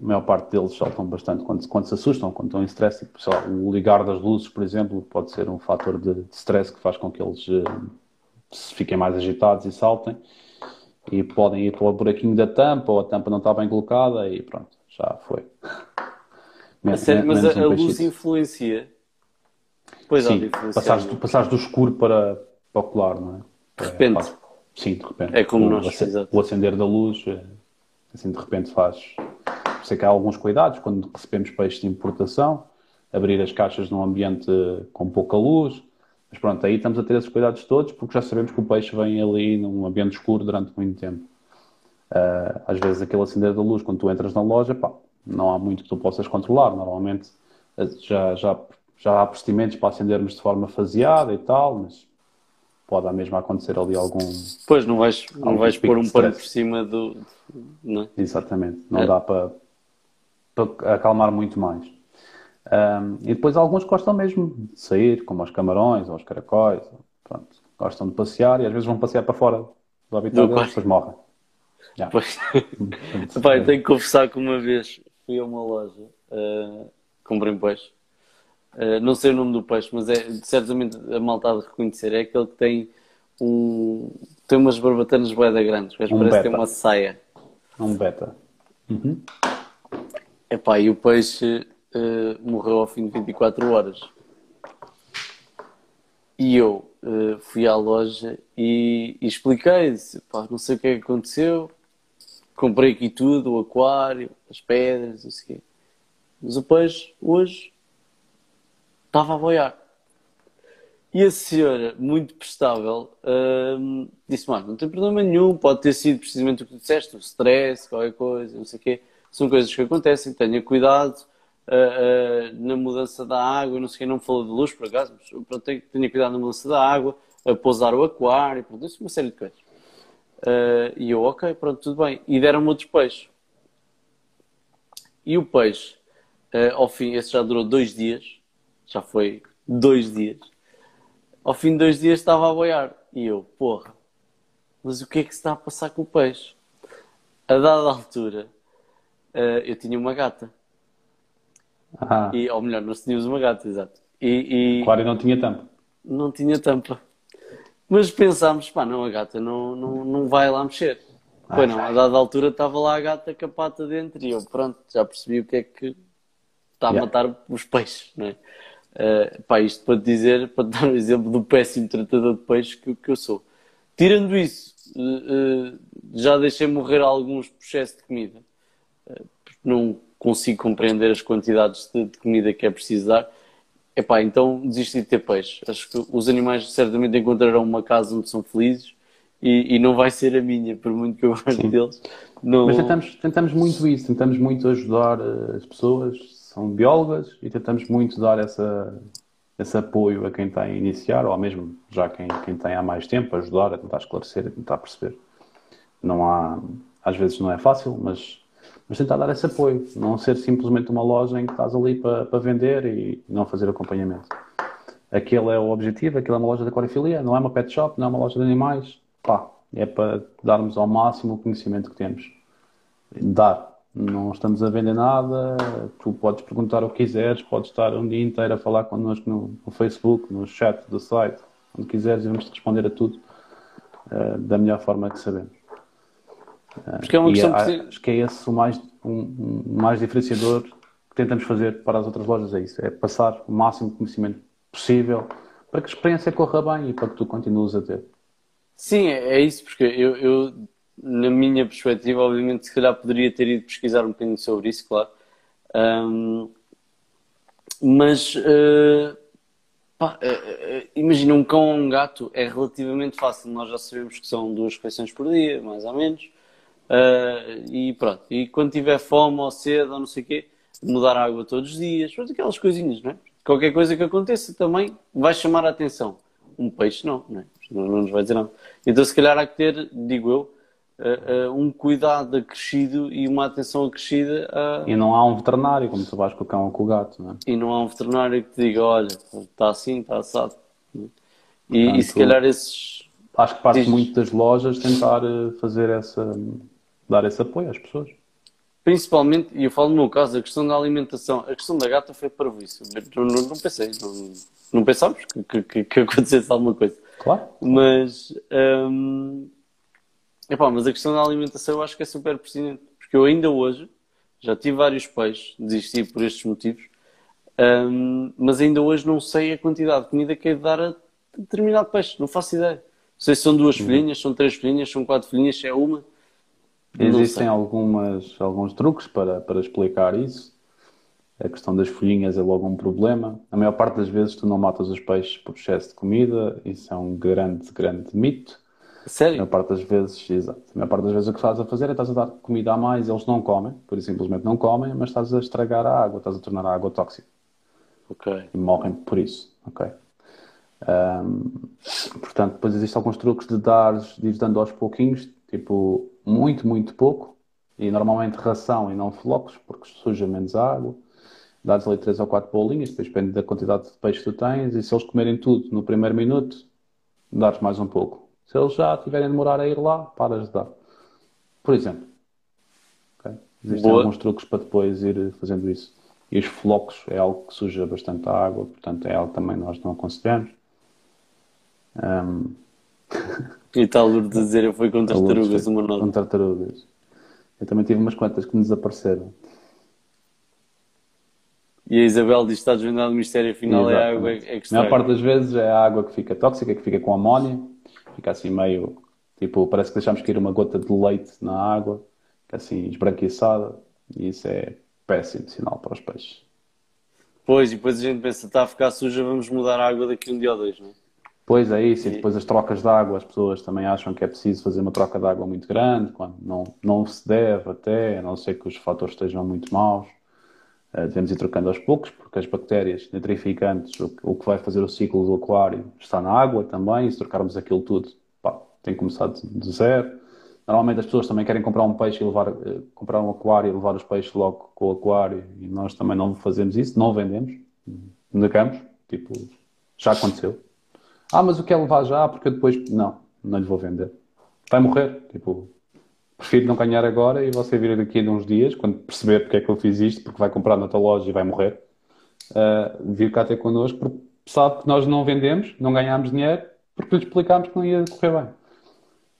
a maior parte deles saltam bastante quando, quando se assustam, quando estão em stress. Tipo, lá, o ligar das luzes, por exemplo, pode ser um fator de, de stress que faz com que eles uh, fiquem mais agitados e saltem e podem ir para o buraquinho da tampa ou a tampa não está bem colocada e pronto, já foi. [laughs] a sério, mas a, a luz influencia? Pois Sim, passares, do, passares do escuro para, para o claro, não é? De repente. É, sim, de repente. É como o, nós, o, o acender da luz, é, assim de repente faz. Sei que há alguns cuidados quando recebemos peixes de importação, abrir as caixas num ambiente com pouca luz, mas pronto, aí estamos a ter esses cuidados todos porque já sabemos que o peixe vem ali num ambiente escuro durante muito tempo. Uh, às vezes aquele acender da luz, quando tu entras na loja, pá, não há muito que tu possas controlar. Normalmente já, já, já há procedimentos para acendermos de forma faseada e tal, mas pode a mesma acontecer ali algum. Pois, não vais, não vais pôr um pano por cima do. Não é? Exatamente, não é. dá para, para acalmar muito mais. Um, e depois alguns gostam mesmo de sair, como os camarões ou os caracóis, pronto, gostam de passear e às vezes vão passear para fora do habitat deles, depois morrem. Yeah. [laughs] Pois. Pai, tenho que confessar que uma vez fui a uma loja, uh, comprei um peixe, uh, não sei o nome do peixe, mas é certamente a malta de reconhecer, é aquele que tem um tem umas barbatanas boeda grandes, um parece beta. que tem uma saia. Um beta. Uhum. Epá, e o peixe uh, morreu ao fim de 24 horas. E eu uh, fui à loja e, e expliquei, disse, pá, não sei o que é que aconteceu, comprei aqui tudo, o aquário, as pedras, não sei o quê. Mas o peixe, hoje, estava a boiar. E a senhora, muito prestável, hum, disse: Mas não tem problema nenhum, pode ter sido precisamente o que tu disseste, o stress, qualquer coisa, não sei o quê. São coisas que acontecem, tenha cuidado uh, uh, na mudança da água, não sei o quê. Não falou de luz, por acaso, mas pronto, tenha, cuidado na mudança da água, a pousar o aquário, pronto, isso uma série de coisas. Uh, e eu, ok, pronto, tudo bem. E deram-me outros peixes. E o peixe, ao fim, esse já durou dois dias, já foi dois dias ao fim de dois dias estava a boiar. E eu, porra, mas o que é que se está a passar com o peixe? A dada altura, uh, eu tinha uma gata. Ah. E, ou melhor, nós tínhamos uma gata, exato. E, e... Claro, e não tinha tampa. Não tinha tampa. Mas pensámos, pá, não, a gata não, não, não vai lá mexer. Ah, Foi não, a dada altura estava lá a gata com a pata dentro e eu, pronto, já percebi o que é que está a yeah. matar os peixes, não é? Uh, pá, isto para te dizer, para te [laughs] dar um exemplo do péssimo tratador de peixe que, que eu sou. Tirando isso, uh, uh, já deixei morrer alguns por excesso de comida. porque não consigo compreender as quantidades de, de, comida que é preciso dar. Epá, então desisti de ter peixe. Acho que os animais certamente encontrarão uma casa onde são felizes e, e não vai ser a minha, por muito que eu goste deles. Não... Mas tentamos, tentamos muito isso, tentamos muito ajudar as pessoas são biólogas e tentamos muito dar essa, esse apoio a quem está a iniciar, ou mesmo já quem, quem tem há mais tempo, ajudar a tentar esclarecer, a tentar perceber. Não há, às vezes não é fácil, mas, mas tentar dar esse apoio, não ser simplesmente uma loja em que estás ali para, para vender e não fazer acompanhamento. Aquele é o objetivo, aquilo é uma loja de aquariofilia, não é uma pet shop, não é uma loja de animais, pá, é para darmos ao máximo o conhecimento que temos. Dar, não estamos a vender nada, tu podes perguntar o que quiseres, podes estar um dia inteiro a falar connosco no, no Facebook, no chat do site, onde quiseres e vamos responder a tudo uh, da melhor forma que sabemos. Uh, Porque é uma questão é, Acho que é esse o mais, um, um, mais diferenciador que tentamos fazer para as outras lojas, é isso, é passar o máximo de conhecimento possível para que a experiência corra bem e para que tu continues a ter. Sim, é, é isso, porque eu, eu na minha perspectiva, obviamente, se calhar poderia ter ido pesquisar um bocadinho sobre isso, claro. Um, mas, uh, pá, uh, imagina, um cão ou um gato é relativamente fácil. Nós já sabemos que são duas refeições por dia, mais ou menos. e pronto. E quando tiver fome ou sede ou não sei o quê, mudar a água todos os dias, faz aquelas coisinhas, não é? Qualquer coisa que aconteça também vai chamar a atenção. Um peixe não, não, é? não, não nos vai dizer nada. Então, se calhar há que ter, digo eu, uh, um cuidado acrescido e uma atenção acrescida a... E não há um veterinário, como tu vais com o cão ou com o gato, não é? E não há um veterinário que te diga, olha, está assim, está assado. E, Portanto, e se calhar esses... Acho que parte Diz... muito das lojas tentar eh, fazer essa... dar esse apoio às pessoas. Principalmente, e eu falo no meu caso, a questão da alimentação, a questão da gata foi para isso. Não, não, não pensei, não, não pensámos que, que, que, acontecesse alguma coisa. Claro. Mas hum, Epá, mas a questão da alimentação eu acho que é super pertinente, porque eu ainda hoje já tive vários peixes, desisti por estes motivos, um, mas ainda hoje não sei a quantidade de comida que é de dar a determinado peixe, não faço ideia. Não sei se são duas uhum. filhinhas, são três filhinhas, são quatro filhinhas, se é uma. Existem algumas, alguns truques para, para explicar isso. A questão das folhinhas é logo um problema. A maior parte das vezes tu não matas os peixes por excesso de comida, isso é um grande, grande mito. A Sério? maior parte das vezes, exato. A maior parte das vezes o que estás a fazer é estás a dar comida a mais, eles não comem, por isso simplesmente não comem, mas estás a estragar a água, estás a tornar a água tóxica Ok. e morrem por isso, ok? Ahm, portanto, depois existem alguns truques de dar, de ir dando aos pouquinhos, tipo, muito, muito pouco, e normalmente ração e não flocos, porque suja menos água. Dás ali 3 ou 4 bolinhas, depois depende da quantidade de peixe que tu tens, e se eles comerem tudo no primeiro minuto, dares mais um pouco. Se eles já tiverem a demorar a ir lá, paras de dar. Por exemplo. ok? Existem Boa. alguns truques para depois ir fazendo isso. E os flocos é algo que suja bastante a água, portanto é algo que também nós não aconselhamos. Ahm, E tal duro de [laughs] dizer eu fui com tartarugas uma com nota. tartarugas. Eu também tive umas quantas que me desapareceram. E a Isabel diz que está desvendado o mistério afinal é a água é, que A maior parte das vezes é a água que fica tóxica, que fica com amónia, fica assim meio, tipo, parece que deixamos cair uma gota de leite na água, fica assim esbranquiçada, e isso é péssimo sinal para os peixes. Pois, e depois a gente pensa, está a ficar suja, vamos mudar a água daqui um dia ou dois, não é? Pois é isso, e E- depois as trocas de água, as pessoas também acham que é preciso fazer uma troca de água muito grande, quando não, não se deve até, a não ser que os fatores estejam muito maus. Eh, devemos ir trocando aos poucos, porque as bactérias nitrificantes, o, o que vai fazer o ciclo do aquário, está na água também, e se trocarmos aquilo tudo, pá, tem que começar de, de zero. Normalmente as pessoas também querem comprar um peixe e levar, eh, comprar um aquário e levar os peixes logo com o aquário, e nós também não fazemos isso, não vendemos, negamos, tipo, já aconteceu. Ah, mas o que é levar já? Porque eu depois. Não, não lhe vou vender. Vai morrer. Tipo, prefiro não ganhar agora e você vir daqui a uns dias, quando perceber porque é que eu fiz isto, porque vai comprar na tua loja e vai morrer, ah, vir cá ter connosco, porque sabe que nós não vendemos, não ganhamos dinheiro, porque lhe explicámos que não ia correr bem.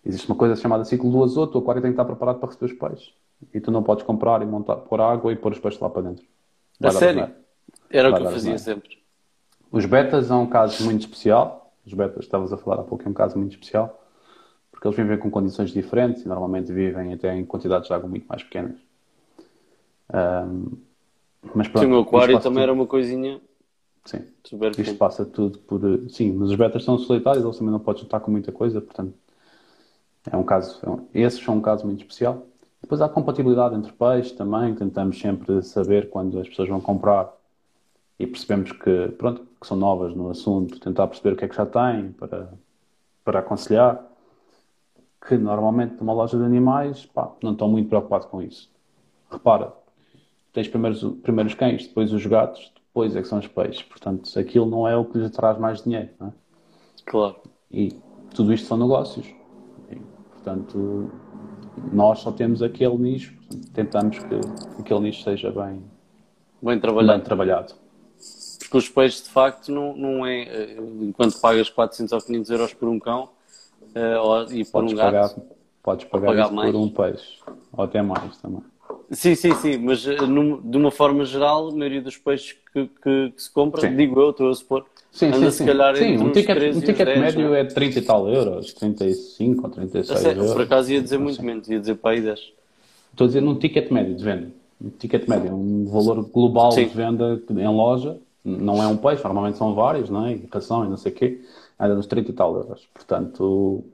Existe uma coisa chamada ciclo do azoto, o aquário tem que estar preparado para receber os peixes. E tu não podes comprar e montar, pôr água e pôr os peixes lá para dentro. A Vai dar sério? Era o Vai que eu fazia sempre. Os betas é um caso muito especial. Os betas, estavas a falar há pouco, é um caso muito especial. Porque eles vivem com condições diferentes e normalmente vivem até em quantidades de água muito mais pequenas. Ahm, mas pronto, Sim, o aquário também tudo- era uma coisinha Sim, super isto passa tudo por. Sim, mas os betas são solitários, eles também não podem juntar com muita coisa, portanto. É um caso, é um- esses são um caso muito especial. Depois há compatibilidade entre peixes também, tentamos sempre saber quando as pessoas vão comprar e percebemos que, pronto, que são novas no assunto, tentar perceber o que é que já têm para, para aconselhar. Que normalmente numa loja de animais, pá, não estão muito preocupados com isso. Repara, tens primeiro, os- primeiro os cães, depois os gatos, depois é que são os peixes. Portanto, aquilo não é o que lhes traz mais dinheiro, não é? Claro. E tudo isto são negócios. E, portanto, nós só temos aquele nicho. portanto, tentamos que aquele nicho seja bem, Bem bem trabalhado. trabalhado. Porque os peixes, de facto, não, não é. eh, Enquanto pagas 400 ou 500 euros por um cão eh, ou- e por um pagar, gato. podes pagar, pagar por um peixe. Ou até mais também. Sim, sim, sim, mas eh, num- de uma forma geral, a maioria dos peixes que, que- que se compra, Sim. digo eu, estou a supor, Sim, anda sim, se sim. calhar Sim, entre um os ticket, 13 um ticket 10, médio não é? é 30 e tal euros, 35 ou A 36 sério, euros. por acaso ia dizer Assim. muito menos, ia dizer para aí 10. Estou a dizer num ticket médio de venda. Um ticket médio, um valor global Sim. de venda em loja, não é um peixe, normalmente são vários, não é? E ração e não sei o quê, anda nos 30 e tal euros. Portanto,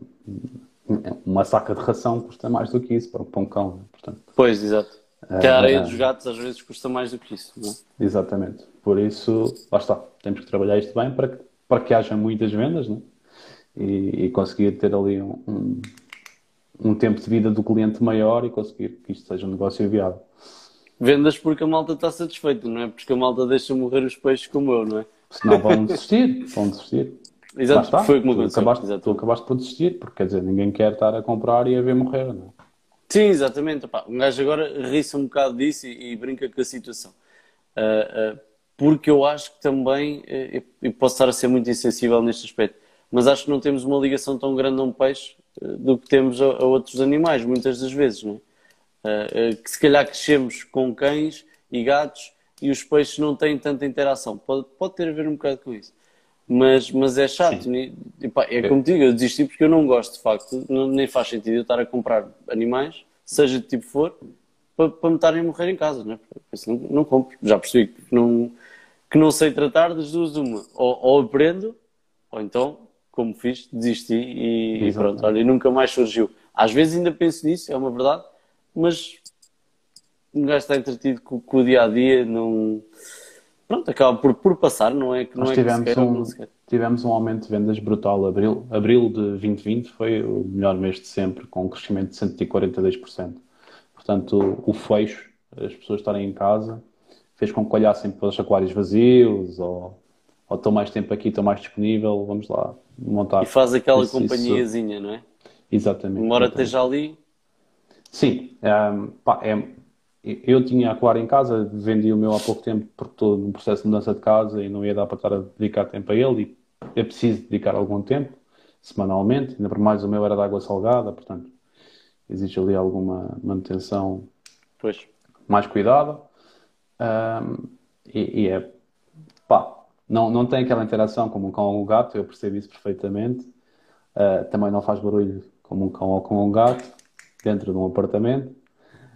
uma saca de ração custa mais do que isso para para um cão, não é? Portanto, Pois, exato. É, Que a areia é. dos gatos às vezes custa mais do que isso, não é? exatamente. Por isso, lá está, temos que trabalhar isto bem para que, para que haja muitas vendas, não é? E, e conseguir ter ali um, um, um tempo de vida do cliente maior e conseguir que isto seja um negócio viável. Vendas porque a malta está satisfeita, não é? Porque a malta deixa morrer os peixes como eu, não é? Senão vão [laughs] desistir, vão desistir. Exato, foi como tu, aconteceu. acabaste, tu acabaste por desistir, porque quer dizer, ninguém quer estar a comprar e a ver morrer, não é? Sim, exatamente. Epá, um gajo agora ri-se um bocado disso e, e brinca com a situação. Ah, ah, porque eu acho que também, eh, e posso estar a ser muito insensível neste aspecto, mas acho que não temos uma ligação tão grande a um peixe eh, do que temos a, a outros animais, muitas das vezes, não é? Ah, que se calhar crescemos com cães e gatos e os peixes não têm tanta interação. Pode, pode ter a ver um bocado com isso. Mas, mas é chato. ne- epá, é como digo, eu desisti porque eu não gosto de facto, não- nem faz sentido eu estar a comprar animais, seja de tipo for, para, para me estarem a morrer em casa. É? Isso não, não compro. Já percebi que não, que não sei tratar das duas uma. Ou, ou aprendo, ou então como fiz, desisti e, e pronto, olha, e nunca mais surgiu. Às vezes ainda penso nisso, é uma verdade, mas um gajo está entretido com, com o dia a dia, não. Pronto, acaba por, por passar, não é que não Nós é tivemos, que queira, um, queira. tivemos um aumento de vendas brutal. Abril, abril de 2020 foi o melhor mês de sempre, com um crescimento de 142%. Portanto, o, fecho, as pessoas estarem em casa, fez com que olhassem para os aquários vazios ou, ou estou mais tempo aqui, estou mais disponível, vamos lá montar. E faz aquela Isso- isso- companhiazinha, não é? Exatamente. Embora esteja ali, Sim, ehm, pá, é- eu tinha aquário em casa, vendi o meu há pouco tempo porque estou num processo de mudança de casa e não ia dar para estar a dedicar tempo a ele e é preciso dedicar algum tempo, semanalmente, ainda por mais o meu era de água salgada, portanto existe ali alguma manutenção pois. mais cuidada Ahm, e, e é pá, não, não tem aquela interação como um cão ou um gato, eu percebo isso perfeitamente. Ah, também não faz barulho como um cão ou com um gato dentro de um apartamento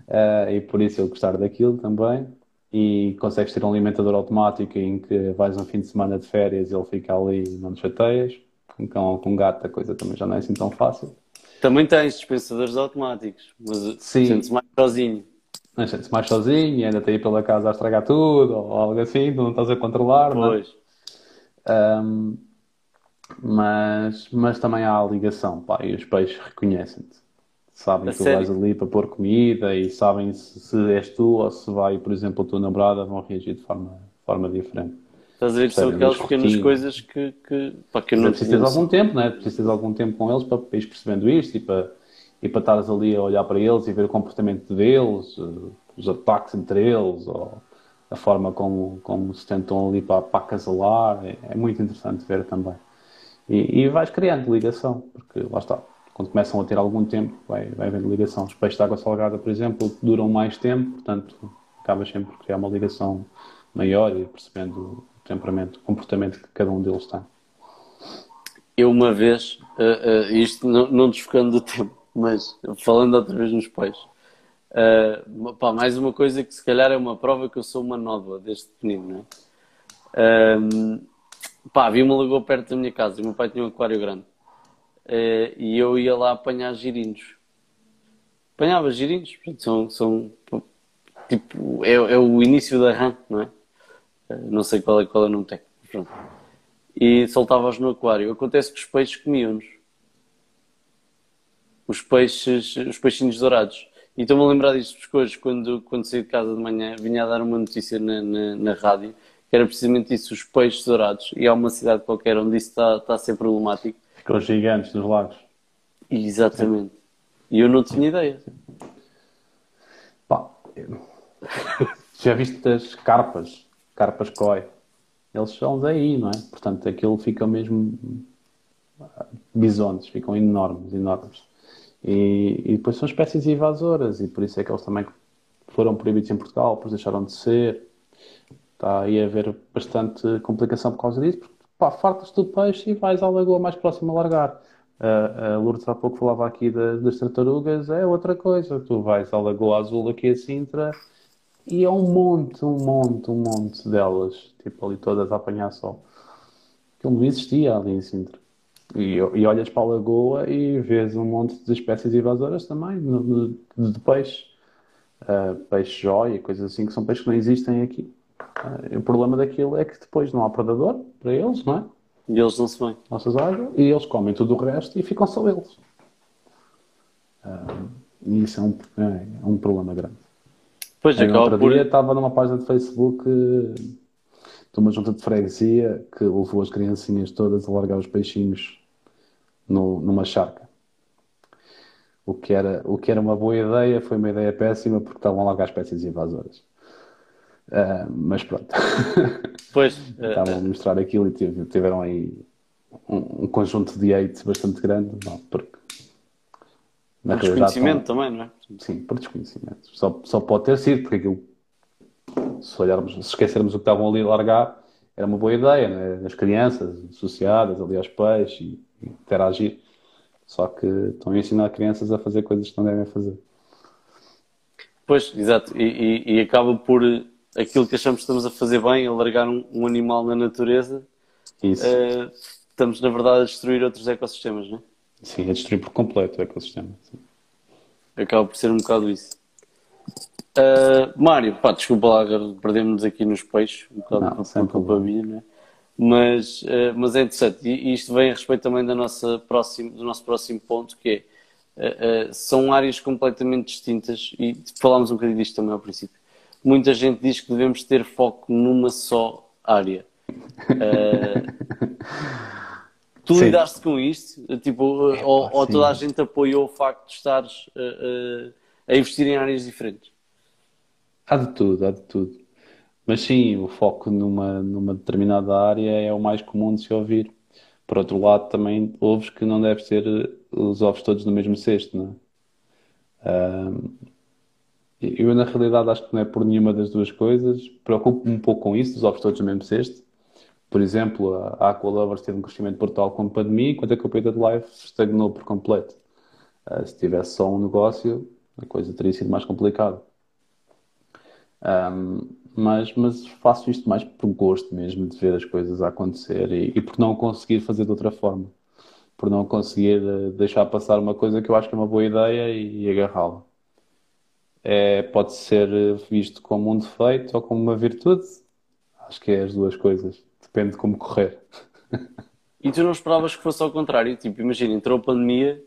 Ah, e por isso eu gostar daquilo também. E consegues ter um alimentador automático em que vais um fim de semana de férias e ele fica ali e não te chateias. Com cão ou com gato a coisa também já não é assim tão fácil. Também tens dispensadores automáticos, mas sentes mais sozinho. Mas sentes mais sozinho e ainda te ir pela casa a estragar tudo ou algo assim, tu não estás a controlar, é? Pois. Um, mas, mas também há a ligação, pá, e os peixes reconhecem-te. Sabem A que tu sério? vais ali para pôr comida e sabem se, se és tu ou se vai, por exemplo, a tua namorada, vão reagir de forma, forma diferente. Estás a ver que são aquelas as pequenas coisas que, que, pá, que eu não é conheço. algum tempo, né? Preciso teres algum tempo com eles para ires percebendo isto e para, e para estares ali a olhar para eles e ver o comportamento deles, eh, os ataques entre eles, ou a forma como, como se tentam ali para, para acasalar. É, é muito interessante ver também. E, e vais criando ligação, porque lá está. Quando começam a ter algum tempo, vai, vai havendo ligação. Os peixes de água salgada, por exemplo, duram mais tempo, portanto, acabas sempre por criar uma ligação maior e percebendo o temperamento, o comportamento que cada um deles tem. Eu uma vez, eh, eh, isto não, não desfocando do tempo, mas falando outra vez nos peixes, eh, pá, mais uma coisa que se calhar é uma prova que eu sou uma nódoa desde pequenino, não é? Ahm, pá, havia uma lagoa perto da minha casa e meu pai tinha um aquário grande. Eh, e eu ia lá apanhar girinos. Apanhava girinos, portanto, são, são tipo, é, é o início da rã, não é? Eh, não sei qual é, qual é o nome técnico, pronto e soltava-os no aquário. Acontece que os peixes comiam-nos. Os peixes, os peixinhos dourados. E estou-me a lembrar disto hoje, quando, quando saí de casa de manhã, vinha a dar uma notícia na, na, na rádio, que era precisamente isso, os peixes dourados. E há uma cidade qualquer onde isso está, está a ser problemático. Aqueles gigantes nos lagos. Exatamente. E eu não tinha ideia. Pá, [laughs] já viste as carpas? Carpas koi. Eles são daí, não é? Portanto, aquilo fica mesmo ah, bisontes, ficam enormes, enormes. E, e depois são espécies invasoras e por isso é que eles também foram proibidos em Portugal, depois deixaram de ser. Está aí a haver bastante complicação por causa disso, porque pá, fartas do peixe e vais à lagoa mais próxima a largar. A, a Lourdes há pouco falava aqui da- das tartarugas, é outra coisa. Tu vais à Lagoa Azul aqui a Sintra e é um monte, um monte, um monte delas, tipo ali todas a apanhar sol. Aquilo não existia ali em Sintra. E, e olhas para a lagoa e vês um monte de espécies invasoras também, de peixe. Ah, peixe jóia, coisas assim, que são peixes que não existem aqui. O problema daquilo é que depois não há predador para eles, não é? E eles não se vêm. Nossas águas, e eles comem tudo o resto e ficam só eles. Ah, e isso é um, é, é um problema grande. Pois, acaba outro por... dia estava numa página de Facebook de uma junta de freguesia que levou as criancinhas todas a largar os peixinhos no- numa charca. O que, era, o que era uma boa ideia foi uma ideia péssima porque estavam a largar espécies invasoras. Ah, mas pronto. [laughs] Pois, [laughs] Estavam a mostrar aquilo e tive- tiveram aí um, um conjunto de hate bastante grande. Não, porque na por desconhecimento estão- também, não é? Sim, por desconhecimento. Só, só pode ter sido, porque aquilo, se olharmos, se esquecermos o que estavam ali a largar, era uma boa ideia, né? As crianças associadas ali aos peixes e, e interagir. Só que estão a ensinar crianças a fazer coisas que não devem fazer. Pois, exato. E, e- e acaba por aquilo que achamos que estamos a fazer bem, alargar um, um animal na natureza, eh, estamos, na verdade, a destruir outros ecossistemas, não é? Sim, a destruir por completo o ecossistema. Sim. Acaba por ser um bocado isso. Uh, Mário, pá, desculpa lá, perdemos-nos aqui nos peixes, um bocado Não, por culpa minha, né? mas, uh, mas é interessante. E isto vem a respeito também da nossa próximo, do nosso próximo ponto, que é, uh, são áreas completamente distintas, e falámos um bocadinho disto também ao princípio. Muita gente diz que devemos ter foco numa só área. [laughs] tu Sim. lidaste com isto? Tipo, É, ou, ou toda a gente apoiou o facto de estares a investir em áreas diferentes? Há de tudo, há de tudo. Mas sim, o foco numa, numa determinada área é o mais comum de se ouvir. Por outro lado, também ouves que não deve ser os ovos todos no mesmo cesto, não é? Ahm, eu, na realidade, acho que não é por nenhuma das duas coisas. Preocupo-me um pouco com isso, dos todos mesmo cesto. Por exemplo, a Aqua Lovers teve um crescimento brutal com a pandemia, enquanto a Computer Life estagnou por completo. Ah, se tivesse só um negócio, a coisa teria sido mais complicada. Um, mas, mas faço isto mais por gosto mesmo de ver as coisas a acontecer e, e por não conseguir fazer de outra forma. Por não conseguir eh, deixar passar uma coisa que eu acho que é uma boa ideia e, e agarrá-la. É, pode ser visto como um defeito ou como uma virtude. Acho que é as duas coisas. Depende de como correr. [laughs] E tu não esperavas que fosse ao contrário? Tipo, imagina, entrou a pandemia,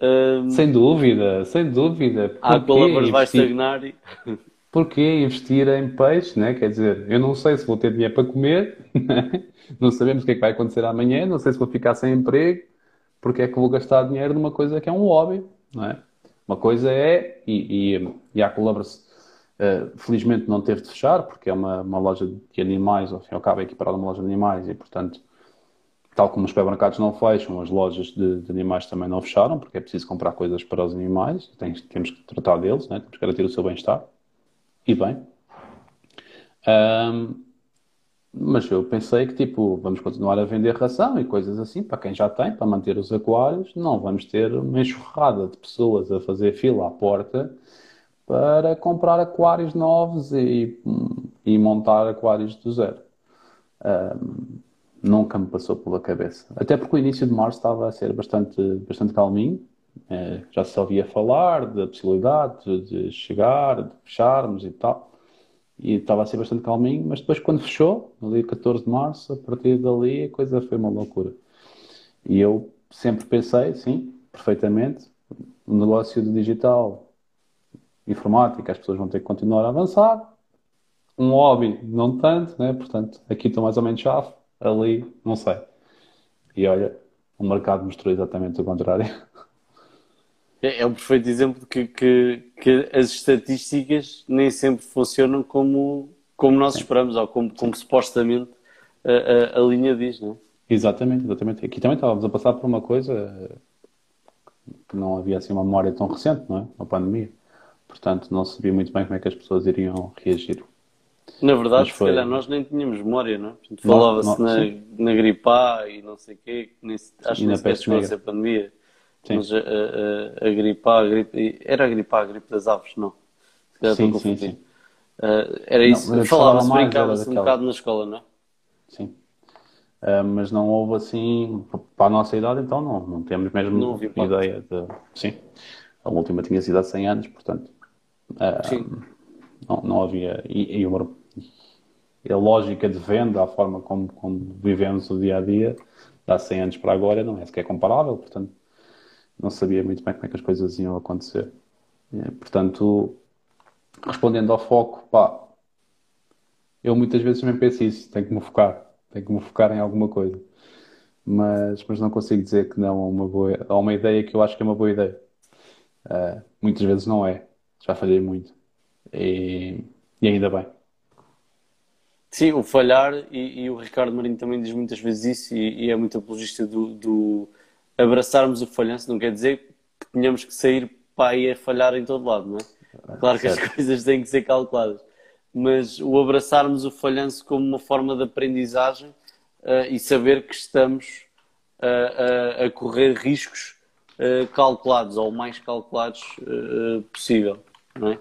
hum, Sem dúvida, sem dúvida. a Porquê Aqualovers vai investir- estagnar e... [laughs] Porquê investir em peixe, né? Quer dizer, eu não sei se vou ter dinheiro para comer, né? não sabemos o que é que vai acontecer amanhã, não sei se vou ficar sem emprego, porque é que vou gastar dinheiro numa coisa que é um hobby, não é? Uma coisa é, e, e, e a Colabras eh, felizmente não teve de fechar, porque é uma, uma loja de animais, ao fim e ao cabo é equiparada a uma loja de animais, e portanto, tal como os supermercados não fecham, as lojas de, de animais também não fecharam, porque é preciso comprar coisas para os animais, tem- temos que tratar deles, né? Temos que garantir o seu bem-estar. E bem. Ahm, mas eu pensei que, tipo, vamos continuar a vender ração e coisas assim para quem já tem, para manter os aquários. Não vamos ter uma enxurrada de pessoas a fazer fila à porta para comprar aquários novos e, e montar aquários do zero. Ahm, nunca me passou pela cabeça. Até porque o início de março estava a ser bastante, bastante calminho. Eh, já se ouvia falar da possibilidade de, de chegar, de fecharmos e tal. E estava a ser bastante calminho, mas depois quando fechou, no dia 14 de março, a partir dali a coisa foi uma loucura. E eu sempre pensei, sim, perfeitamente, o negócio do digital, informática, as pessoas vão ter que continuar a avançar. Um hobby, não tanto, né? Portanto, aqui estou mais ou menos chave, ali, não sei. E olha, o mercado mostrou exatamente o contrário. É, é um perfeito exemplo de que, que, que as estatísticas nem sempre funcionam como, como nós esperamos, ou como, como supostamente a, a, a linha diz, não é? Exatamente, exatamente. Aqui também estávamos a passar por uma coisa que não havia assim uma memória tão recente, não é? A pandemia. Portanto, não sabia muito bem como é que as pessoas iriam reagir. Na verdade, Mas se foi- calhar nós nem tínhamos memória, não é? Falava-se na, sim. na gripe A e não sei o quê, que nem, acho que nem sequer chegou a ser pandemia. Sim. Mas a, a, a, a gripe A, a gripe, era a gripe A, a gripe das aves, não. Se calhar Sim, sim, sim. Ah, era isso, falava-se, brincava-se um bocado na escola, não é? Sim. Ah, mas não houve assim, para a nossa idade, então não, não temos mesmo Não impacto. ideia de. Sim. A última tinha sido há 100 anos, portanto. ah, Sim. Não, não havia. E, e uma- a lógica de venda, a forma como, como vivemos o dia a dia, de há 100 anos para agora, não é sequer comparável, portanto, não sabia muito bem como é que as coisas iam acontecer. Portanto, respondendo ao foco, pá, eu muitas vezes também penso isso, tenho que me focar, tenho que me focar em alguma coisa. Mas, mas não consigo dizer que não a uma boa, a uma ideia que eu acho que é uma boa ideia. Eh, muitas vezes não é, já falhei muito. E, e ainda bem. Sim, o falhar, e, e o Ricardo Marinho também diz muitas vezes isso, e, e é muito apologista do, do abraçarmos o falhanço, não quer dizer que tenhamos que sair para aí a falhar em todo lado, não é? Claro que as [laughs] coisas têm que ser calculadas, mas o abraçarmos o falhanço como uma forma de aprendizagem eh, e saber que estamos a, a- a correr riscos eh, calculados, ou o mais calculados possível, não é?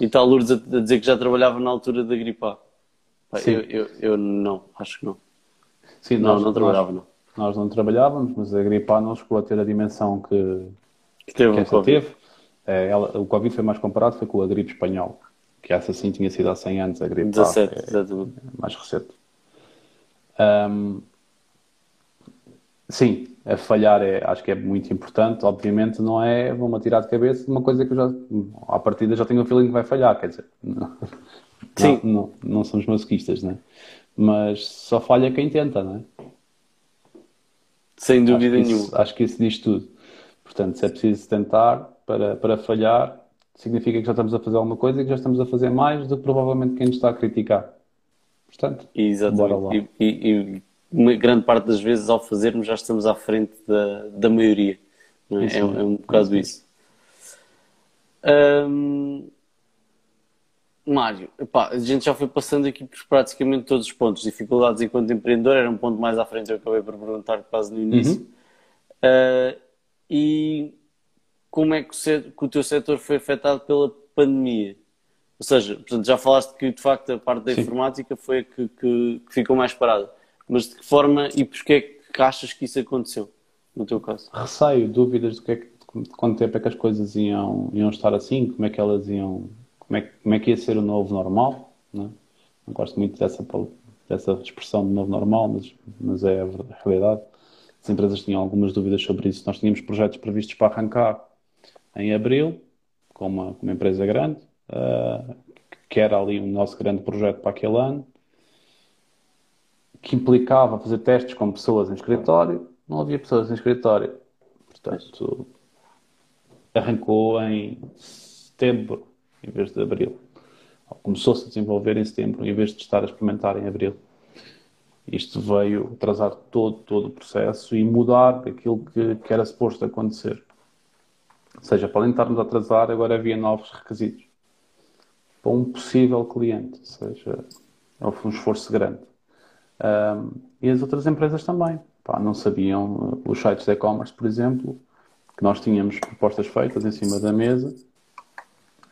E está a Lourdes a, dizer que já trabalhava na altura da gripe A. Pá, Sim. Eu, eu, eu não, acho que não. Sim, Não, nós- não trabalhava, não. Nós não trabalhávamos, mas a gripe A não chegou a ter a dimensão que, Que teve que o essa Covid. teve. É, ela- o Covid foi mais comparado foi com a gripe espanhola, que essa sim tinha sido há 100 anos, a gripe A 17, é exatamente. mais recente. Ahm, sim, a falhar é, acho que é muito importante. Obviamente não é vou-me atirar de cabeça de uma coisa que eu já, à partida já tenho o feeling que vai falhar, quer dizer, [laughs] não, Sim. não, não, não somos masoquistas, né? Mas só falha quem tenta, não é? Sem Acho dúvida que nenhuma. isso, acho que isso diz tudo. Portanto, se é preciso tentar para, para falhar, significa que já estamos a fazer alguma coisa e que já estamos a fazer mais do que provavelmente quem nos está a criticar. Portanto, bora lá. Exatamente. E, e- e uma grande parte das vezes, ao fazermos, já estamos à frente da, da maioria. é? Isso É, é um bocado isso. Hum, Mário, epá, a gente já foi passando aqui por praticamente todos os pontos. Dificuldades enquanto empreendedor era um ponto mais à frente, eu acabei por perguntar quase no início. Uh, e como é que o, que o teu setor foi afetado pela pandemia? Ou seja, portanto, já falaste que de facto a parte da Sim. informática foi a que, que- que ficou mais parada. Mas de que forma e porquê é que achas que isso aconteceu, no teu caso? receio, dúvidas do que é que, de quanto tempo é que as coisas iam, iam estar assim, como é que elas iam, como é, como é que ia ser o novo normal, né? Não gosto muito dessa, dessa expressão de novo normal, mas, mas é a realidade. As empresas tinham algumas dúvidas sobre isso. Nós tínhamos projetos previstos para arrancar em abril, com uma, uma empresa grande, ah, que era ali o nosso grande projeto para aquele ano, que implicava fazer testes com pessoas em escritório, não havia pessoas em escritório. Portanto, arrancou em setembro, em vez de abril. Começou-se a desenvolver em setembro, em vez de estar a experimentar em abril. Isto veio atrasar todo, todo o processo e mudar aquilo que, que era suposto acontecer. Ou seja, para além de estarmos a atrasar, agora havia novos requisitos para um possível cliente. Ou seja, houve um esforço grande. Um, e as outras empresas também. Pá, não sabiam, uh, os sites de e-commerce, por exemplo, que nós tínhamos propostas feitas em cima da mesa,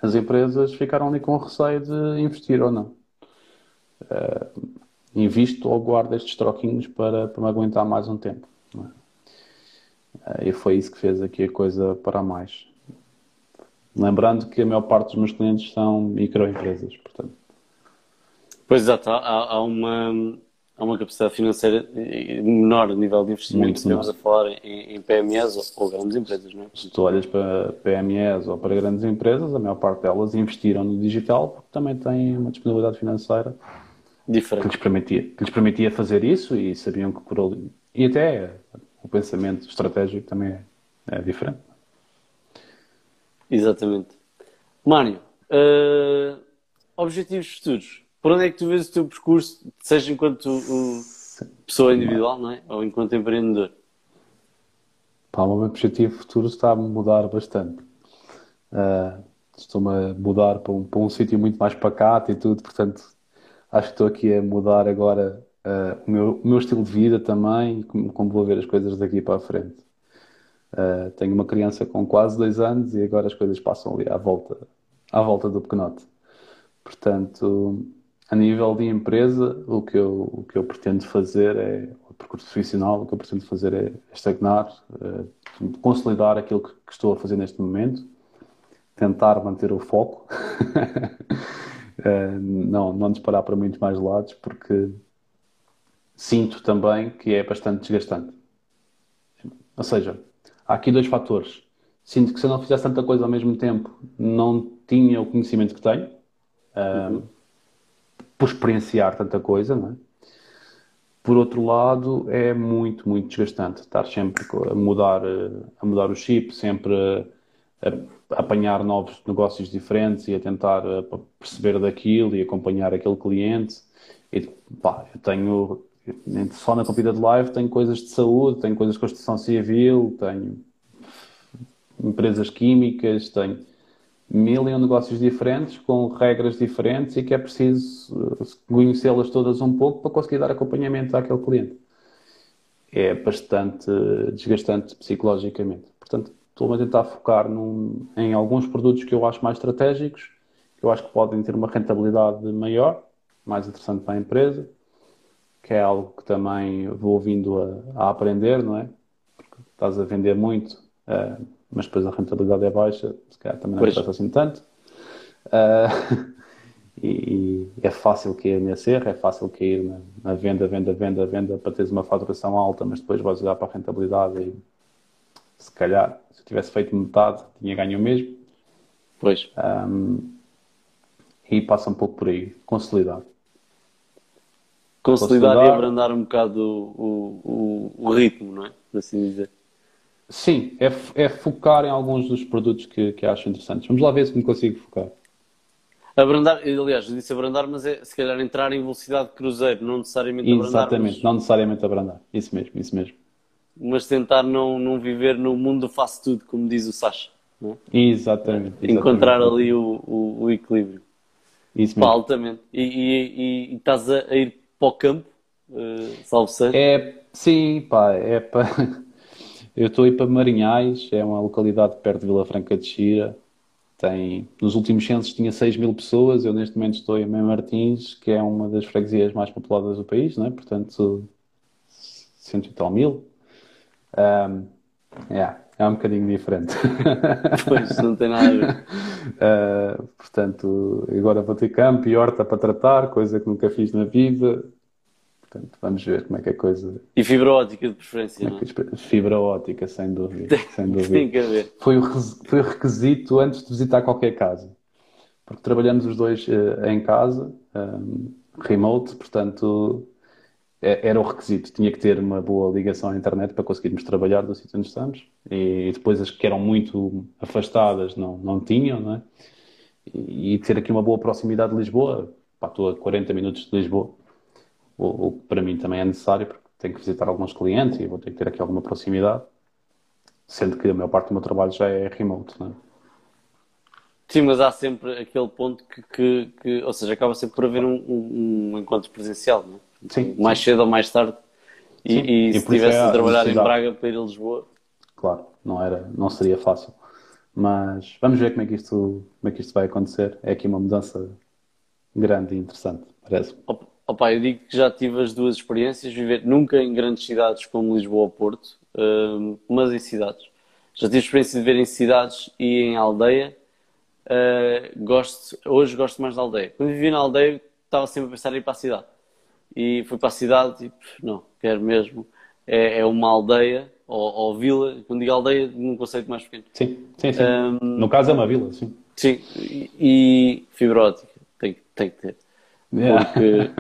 as empresas ficaram ali com receio de investir ou não. Uh, invisto ou guardo estes troquinhos para, para me aguentar mais um tempo. é? Uh, e foi isso que fez aqui a coisa para mais. Lembrando que a maior parte dos meus clientes são microempresas, portanto. Pois exato, há- há uma, há uma capacidade financeira menor a nível de investimento, Muito se estamos a falar em, em PMEs ou, ou grandes empresas, não é? Se tu olhas para PMEs ou para grandes empresas, a maior parte delas investiram no digital porque também têm uma disponibilidade financeira que Diferente. lhes permitia, que lhes permitia fazer isso e sabiam que por ali. E até o pensamento estratégico também é, é diferente. Exatamente. Mário, eh, objetivos futuros. Por onde é que tu vês o teu percurso, seja enquanto uh, pessoa individual, não é? Ou enquanto empreendedor? Pá, o meu objetivo futuro está a mudar bastante. Ah, Estou-me a mudar para um, para um sítio muito mais pacato e tudo, portanto, acho que estou aqui a mudar agora ah, o meu, o meu estilo de vida também e como, como vou ver as coisas daqui para a frente. Ah, tenho uma criança com quase dois anos e agora as coisas passam ali à volta, à volta do pequenote. Portanto, a nível de empresa, o que eu, o que eu pretendo fazer é, o percurso profissional, o que eu pretendo fazer é estagnar, eh, consolidar aquilo que, que estou a fazer neste momento, tentar manter o foco, [laughs] Eh, não, não disparar para muito mais lados, porque sinto também que é bastante desgastante. Ou seja, há aqui dois fatores. Sinto que se eu não fizesse tanta coisa ao mesmo tempo, não tinha o conhecimento que tenho, ah, por experienciar tanta coisa, não é? Por outro lado, é muito, muito desgastante estar sempre a mudar, eh, a mudar o chip, sempre a, a apanhar novos negócios diferentes e a tentar eh, perceber daquilo e acompanhar aquele cliente. E, pá, eu tenho, só na Compida de Live, tenho coisas de saúde, tenho coisas de construção civil, tenho empresas químicas, tenho mil e um negócios diferentes, com regras diferentes e que é preciso eh, conhecê-las todas um pouco para conseguir dar acompanhamento àquele cliente. É bastante desgastante psicologicamente. Portanto, estou-me a tentar focar num- em alguns produtos que eu acho mais estratégicos, que eu acho que podem ter uma rentabilidade maior, mais interessante para a empresa, que é algo que também vou vindo a, a aprender, não é? Porque estás a vender muito, uh, mas depois a rentabilidade é baixa, se calhar também não pois. acontece assim tanto. Uh, [laughs] e, e, é fácil cair nesse erro, é fácil cair na, na, venda, venda, venda, venda para teres uma faturação alta, mas depois vais olhar para a rentabilidade e se calhar se eu tivesse feito metade tinha ganho o mesmo. Pois. Um, e passa um pouco por aí, consolidar. Consolidar, consolidar e abrandar um bocado o, o, o, ritmo, não é? Por assim dizer. Sim, é, é focar em alguns dos produtos que, que acho interessantes. Vamos lá ver se me consigo focar. Abrandar, aliás, eu disse abrandar, mas é se calhar entrar em velocidade de cruzeiro, não necessariamente Exatamente, abrandar. Exatamente, mas... não necessariamente abrandar. Isso mesmo, isso mesmo. Mas tentar não, não viver no mundo do faço tudo, como diz o Sasha. É? Exatamente, exatamente, Encontrar ali o, o, o equilíbrio. Isso mesmo. altamente. E, e, e, estás a, a, ir para o campo, uh, salvo seja? É, sim, pá, é para... [laughs] Eu estou a ir para Marinhais, é uma localidade perto de Vila Franca de Xira. Tem, nos últimos censos tinha 6 mil pessoas, eu neste momento estou em Mãe Martins, que é uma das freguesias mais populadas do país, não é? portanto, cento e tal mil. Um, yeah, é um bocadinho diferente. [laughs] Pois, não tem nada a ver. Uh, [laughs] portanto, agora vou ter campo e horta para tratar, coisa que nunca fiz na vida. Portanto, vamos ver como é que é a coisa. E fibra ótica de preferência, não é? Fibra ótica, sem dúvida. Tem, sem dúvida. Tem que haver. Foi o, foi o requisito antes de visitar qualquer casa. Porque trabalhamos os dois uh, em casa, um, remote, portanto, é, era o requisito. Tinha que ter uma boa ligação à internet para conseguirmos trabalhar do sítio onde estamos. E, depois as que eram muito afastadas não, não tinham, não é? E, e ter aqui uma boa proximidade de Lisboa. Pá, estou a 40 minutos de Lisboa. O, que para mim também é necessário, porque tenho que visitar alguns clientes e vou ter que ter aqui alguma proximidade. Sendo que a maior parte do meu trabalho já é remote, não é? Sim, mas há sempre aquele ponto que, que, que ou seja, acaba sempre por haver um, um, um encontro presencial, não é? Sim, mais sim. cedo ou mais tarde. E, e, e se estivesse é a trabalhar em Braga para ir a Lisboa. Claro, não, era, não seria fácil. Mas vamos ver como é, que isto, como é que isto vai acontecer. É aqui uma mudança grande e interessante, parece. Opa, eu digo que já tive as duas experiências, viver nunca em grandes cidades como Lisboa ou Porto, uh, mas em cidades. Já tive a experiência de viver em cidades e em aldeia. Uh, gosto, hoje gosto mais da aldeia. Quando vivi na aldeia, estava sempre a pensar em ir para a cidade e fui para a cidade e não, quero mesmo. É, é uma aldeia ou, ou, vila, quando digo aldeia, num conceito mais pequeno. Sim, sim, sim. Um, no caso é uma vila, sim. Sim, e, e fibra ótica, tem, tem que ter. Yeah. Porque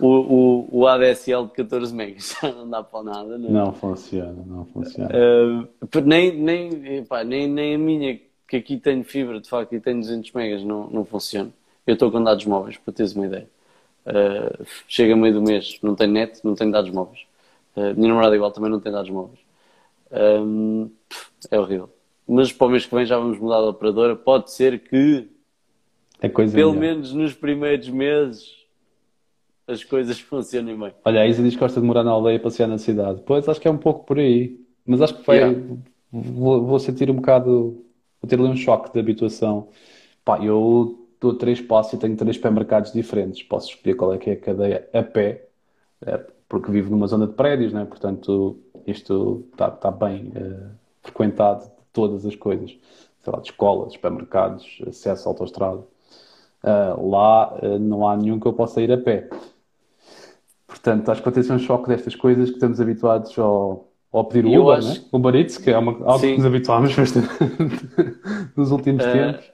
o, o, o ADSL de 14 megas [laughs] não dá para nada. Não, não funciona, não funciona. Uh, nem, nem, epá, nem, nem a minha, que aqui tenho fibra, de facto, e tenho 200 megas, não, não funciona. Eu estou com dados móveis, para teres uma ideia. Uh, chega meio do mês, não tem net, não tem dados móveis. Uh, minha namorada igual também não tem dados móveis. Um, é horrível. Mas para o mês que vem já vamos mudar de operadora. Pode ser que, é pelo melhor. menos nos primeiros meses, as coisas [laughs] funcionem bem. Olha, a Isa diz que gosta de morar na aldeia e passear na cidade. Pois, acho que é um pouco por aí. Mas acho que vai, yeah. vou, vou, sentir um bocado, vou ter ali um choque de habituação. Pá, eu dou três passos e tenho três supermercados diferentes. Posso escolher qual é que é a cadeia a pé, é, porque vivo numa zona de prédios, né? portanto isto está, está bem uh, frequentado de todas as coisas. Sei lá, de escolas, supermercados, acesso à autostrada. Uh, lá uh, não há nenhum que eu possa ir a pé. Portanto, acho que ter um choque destas coisas que estamos habituados ao, ao pedir o Uber, acho... né? Eats, que é uma, algo Sim. que nos habituámos bastante [laughs] nos últimos tempos.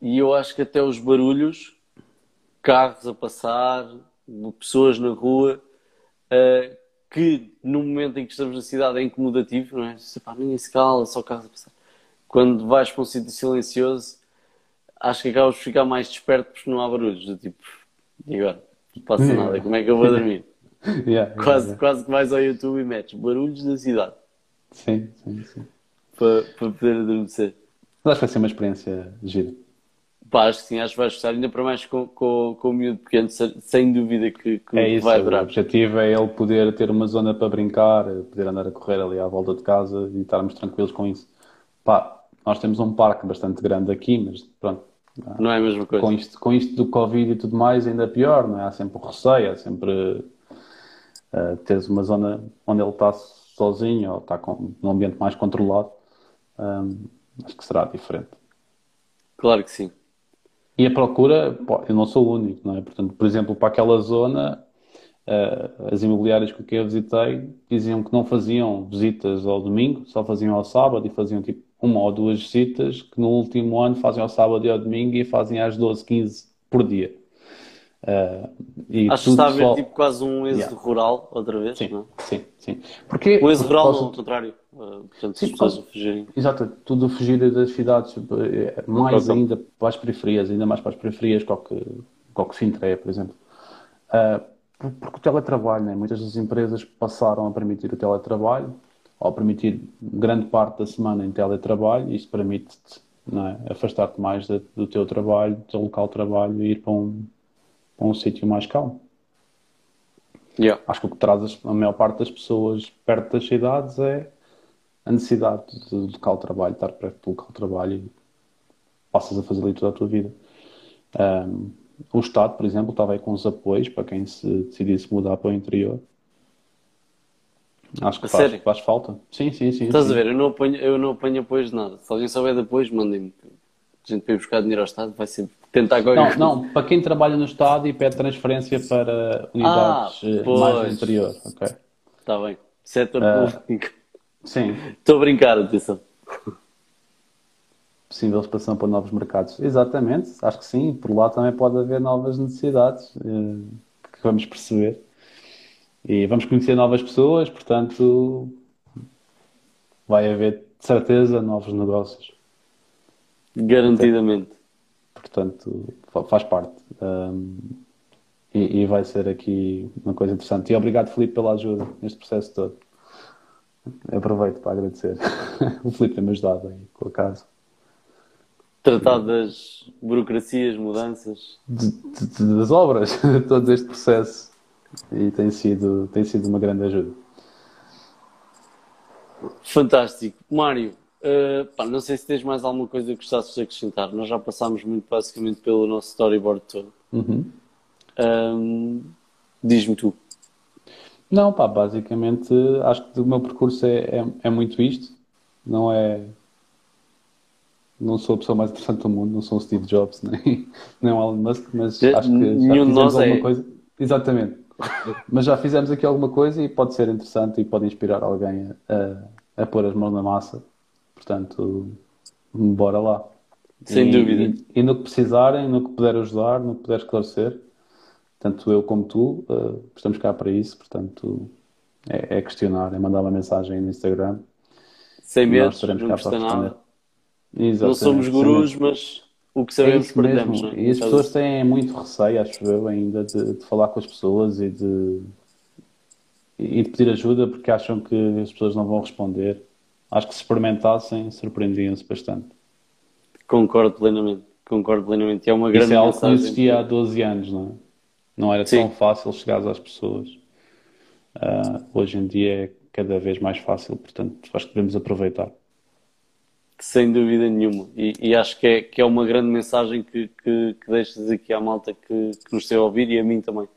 E eu acho que até os barulhos, carros a passar, pessoas na rua, uh, que no momento em que estamos na cidade é incomodativo, não é? Se, pá, ninguém se cala, só carros a passar. Quando vais para um sítio silencioso, acho que acabas por ficar mais desperto porque não há barulhos. Do tipo, e agora? Não passa nada, como é que eu vou dormir? [laughs] yeah, quase, yeah. quase que vais ao YouTube e metes barulhos da cidade. Sim, sim, sim. Para, para poder adormecer. Mas acho que vai ser uma experiência gira. Pá, acho que sim, acho que vais gostar, ainda para mais com, com, com o miúdo pequeno, sem dúvida que, que é isso, vai durar. O objetivo é ele poder ter uma zona para brincar, poder andar a correr ali à volta de casa e estarmos tranquilos com isso. Pá, nós temos um parque bastante grande aqui, mas pronto. Não é a mesma coisa. Com isto, com isto do Covid e tudo mais, ainda pior, não é? Há sempre o receio, há sempre. uh, teres uma zona onde ele está sozinho ou está com, num ambiente mais controlado, um, acho que será diferente. Claro que sim. E a procura, eu não sou o único, não é? Portanto, por exemplo, para aquela zona, uh, as imobiliárias que eu visitei diziam que não faziam visitas ao domingo, só faziam ao sábado e faziam tipo uma ou duas visitas que no último ano fazem ao sábado e ao domingo e fazem às 12, 15 por dia. Uh, e Acho que está a ver só... tipo quase um êxodo yeah. rural outra vez, sim, não? Sim, sim. Porque, o êxodo rural, ao contrário. Uh, portanto, sim, as pessoas fugirem. Exato, tudo fugir das cidades, eh, mais ainda para as periferias, ainda mais para as periferias, qual que, qual que Sintra é, por exemplo. Uh, porque o teletrabalho, né? muitas das empresas passaram a permitir o teletrabalho, ou a permitir grande parte da semana em teletrabalho, isto permite-te é? afastar-te mais de, do teu trabalho, do teu local de trabalho e ir para um para um sítio mais calmo. Yeah. Acho que o que traz a maior parte das pessoas perto das cidades é a necessidade do local de trabalho, estar perto do local de trabalho e passas a fazer ali toda a tua vida. Um, o Estado, por exemplo, estava aí com os apoios para quem se decidisse mudar para o interior. Acho que faz, faz, falta. Sim, sim, sim. Estás sim. a ver? Eu não, apanho, eu não apanho apoios de nada. Se alguém souber de apoios, mandem-me. A gente ir buscar dinheiro ao Estado, vai ser tentar Não, não, para quem trabalha no Estado e pede transferência para unidades ah, eh, mais do interior. Ok. Está bem. Setor uh, público. Sim. Estou a brincar, atenção. Possível expansão para novos mercados. Exatamente, acho que sim. Por lá também pode haver novas necessidades uh, que vamos perceber. E vamos conhecer novas pessoas, portanto, vai haver de certeza novos negócios. Garantidamente. Portanto, faz parte. Um, e, e, vai ser aqui uma coisa interessante. E obrigado, Filipe, pela ajuda neste processo todo. Eu aproveito para agradecer. [laughs] o Filipe tem-me ajudado aí com a casa. Tratar das burocracias, mudanças. De, de, das obras, [laughs] todo este processo. E tem sido, tem sido uma grande ajuda. Fantástico. Mário, Uh, pá, não sei se tens mais alguma coisa que gostasses de acrescentar. Nós já passámos muito basicamente pelo nosso storyboard todo. Uhum. Um, Diz-me tu. Não, pá, basicamente acho que o meu percurso é, é, é, muito isto. Não é. Não sou a pessoa mais interessante do mundo, não sou o Steve Jobs, [laughs] nem, nem o Elon Musk, mas é, acho que já Nenhum de nós alguma é. coisa. Exatamente. Mas já fizemos aqui alguma coisa e pode ser interessante e pode inspirar alguém a, a, pôr as mãos na massa Portanto, bora lá. Sem e, dúvida. E, e, no que precisarem, no que puder ajudar, no que puder esclarecer, tanto eu como tu, uh, estamos cá para isso. Portanto, é, é, questionar, é mandar uma mensagem no Instagram. Sem medo, não custa nada. Não somos gurus, mas o que sabemos é perdemos. Não é? E as pessoas têm muito receio, acho eu, ainda de, de falar com as pessoas e de, e de pedir ajuda porque acham que as pessoas não vão responder acho que se experimentassem, surpreendiam-se bastante. Concordo plenamente, concordo plenamente. É uma grande Isso é algo mensagem. que existia há 12 anos, não é? Não era Sim. tão fácil chegar às pessoas. Uh, hoje em dia é cada vez mais fácil, portanto acho que devemos aproveitar. Sem dúvida nenhuma. E, e acho que é, que é uma grande mensagem que, que, que deixas aqui à malta que, que nos tem a ouvir e a mim também.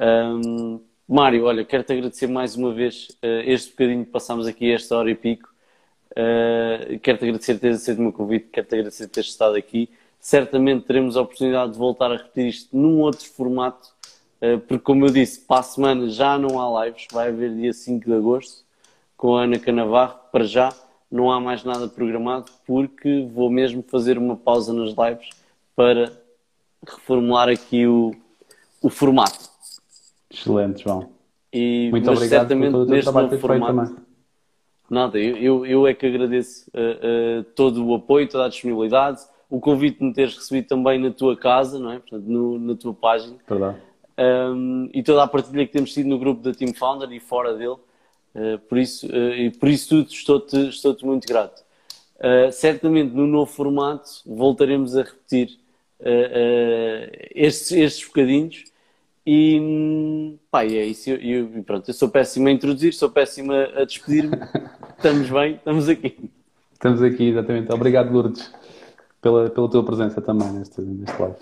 Um, Mário, olha, quero-te agradecer mais uma vez uh, este bocadinho que passámos aqui, esta hora e pico. Uh, quero-te agradecer teres aceito o meu convite, quero-te agradecer teres estado aqui. Certamente teremos a oportunidade de voltar a repetir isto num outro formato, uh, porque, como eu disse, para a semana já não há lives, vai haver dia 5 de agosto com a Ana Canavarro. Para já não há mais nada programado, porque vou mesmo fazer uma pausa nas lives para reformular aqui o, o formato. Excelente, João. E, Muito obrigado por todo o teu trabalho feito também. Nada, eu, eu, eu, é que agradeço uh, uh, todo o apoio, toda a disponibilidade, o convite de me teres recebido também na tua casa, não é? Portanto, no, na tua página. Verdade. Um, e toda a partilha que temos tido no grupo da Team Founder e fora dele. Uh, por, isso, e por isso tudo estou-te estou muito grato. certamente no novo formato voltaremos a repetir estes, estes bocadinhos e pá, é isso. Eu, eu, pronto, eu sou péssimo a introduzir, sou péssimo a despedir-me. [laughs] estamos bem, estamos aqui. Estamos aqui, exatamente. Obrigado, Lourdes, pela, pela tua presença também neste, neste live.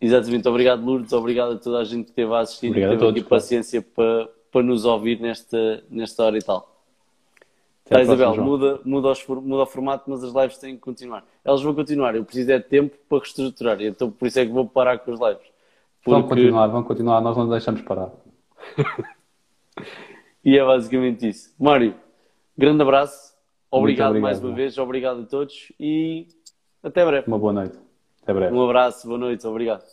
Exatamente, obrigado Lourdes, obrigado a toda a gente que esteve a assistir Obrigado e a teve todos, aqui paciência para, para nos ouvir nesta, nesta hora e tal. Tá, Isabel, João. muda, muda, os muda o formato, mas as lives têm que continuar. Elas vão continuar, eu preciso é de tempo para reestruturar, então por isso é que vou parar com as lives. Vão Porque- continuar, vão continuar, nós não deixamos parar. [laughs] E é basicamente isso. Mário, grande abraço, obrigado, obrigado, mais uma João. vez, obrigado a todos e até breve. Uma boa noite. Até breve. Um abraço, boa noite, obrigado.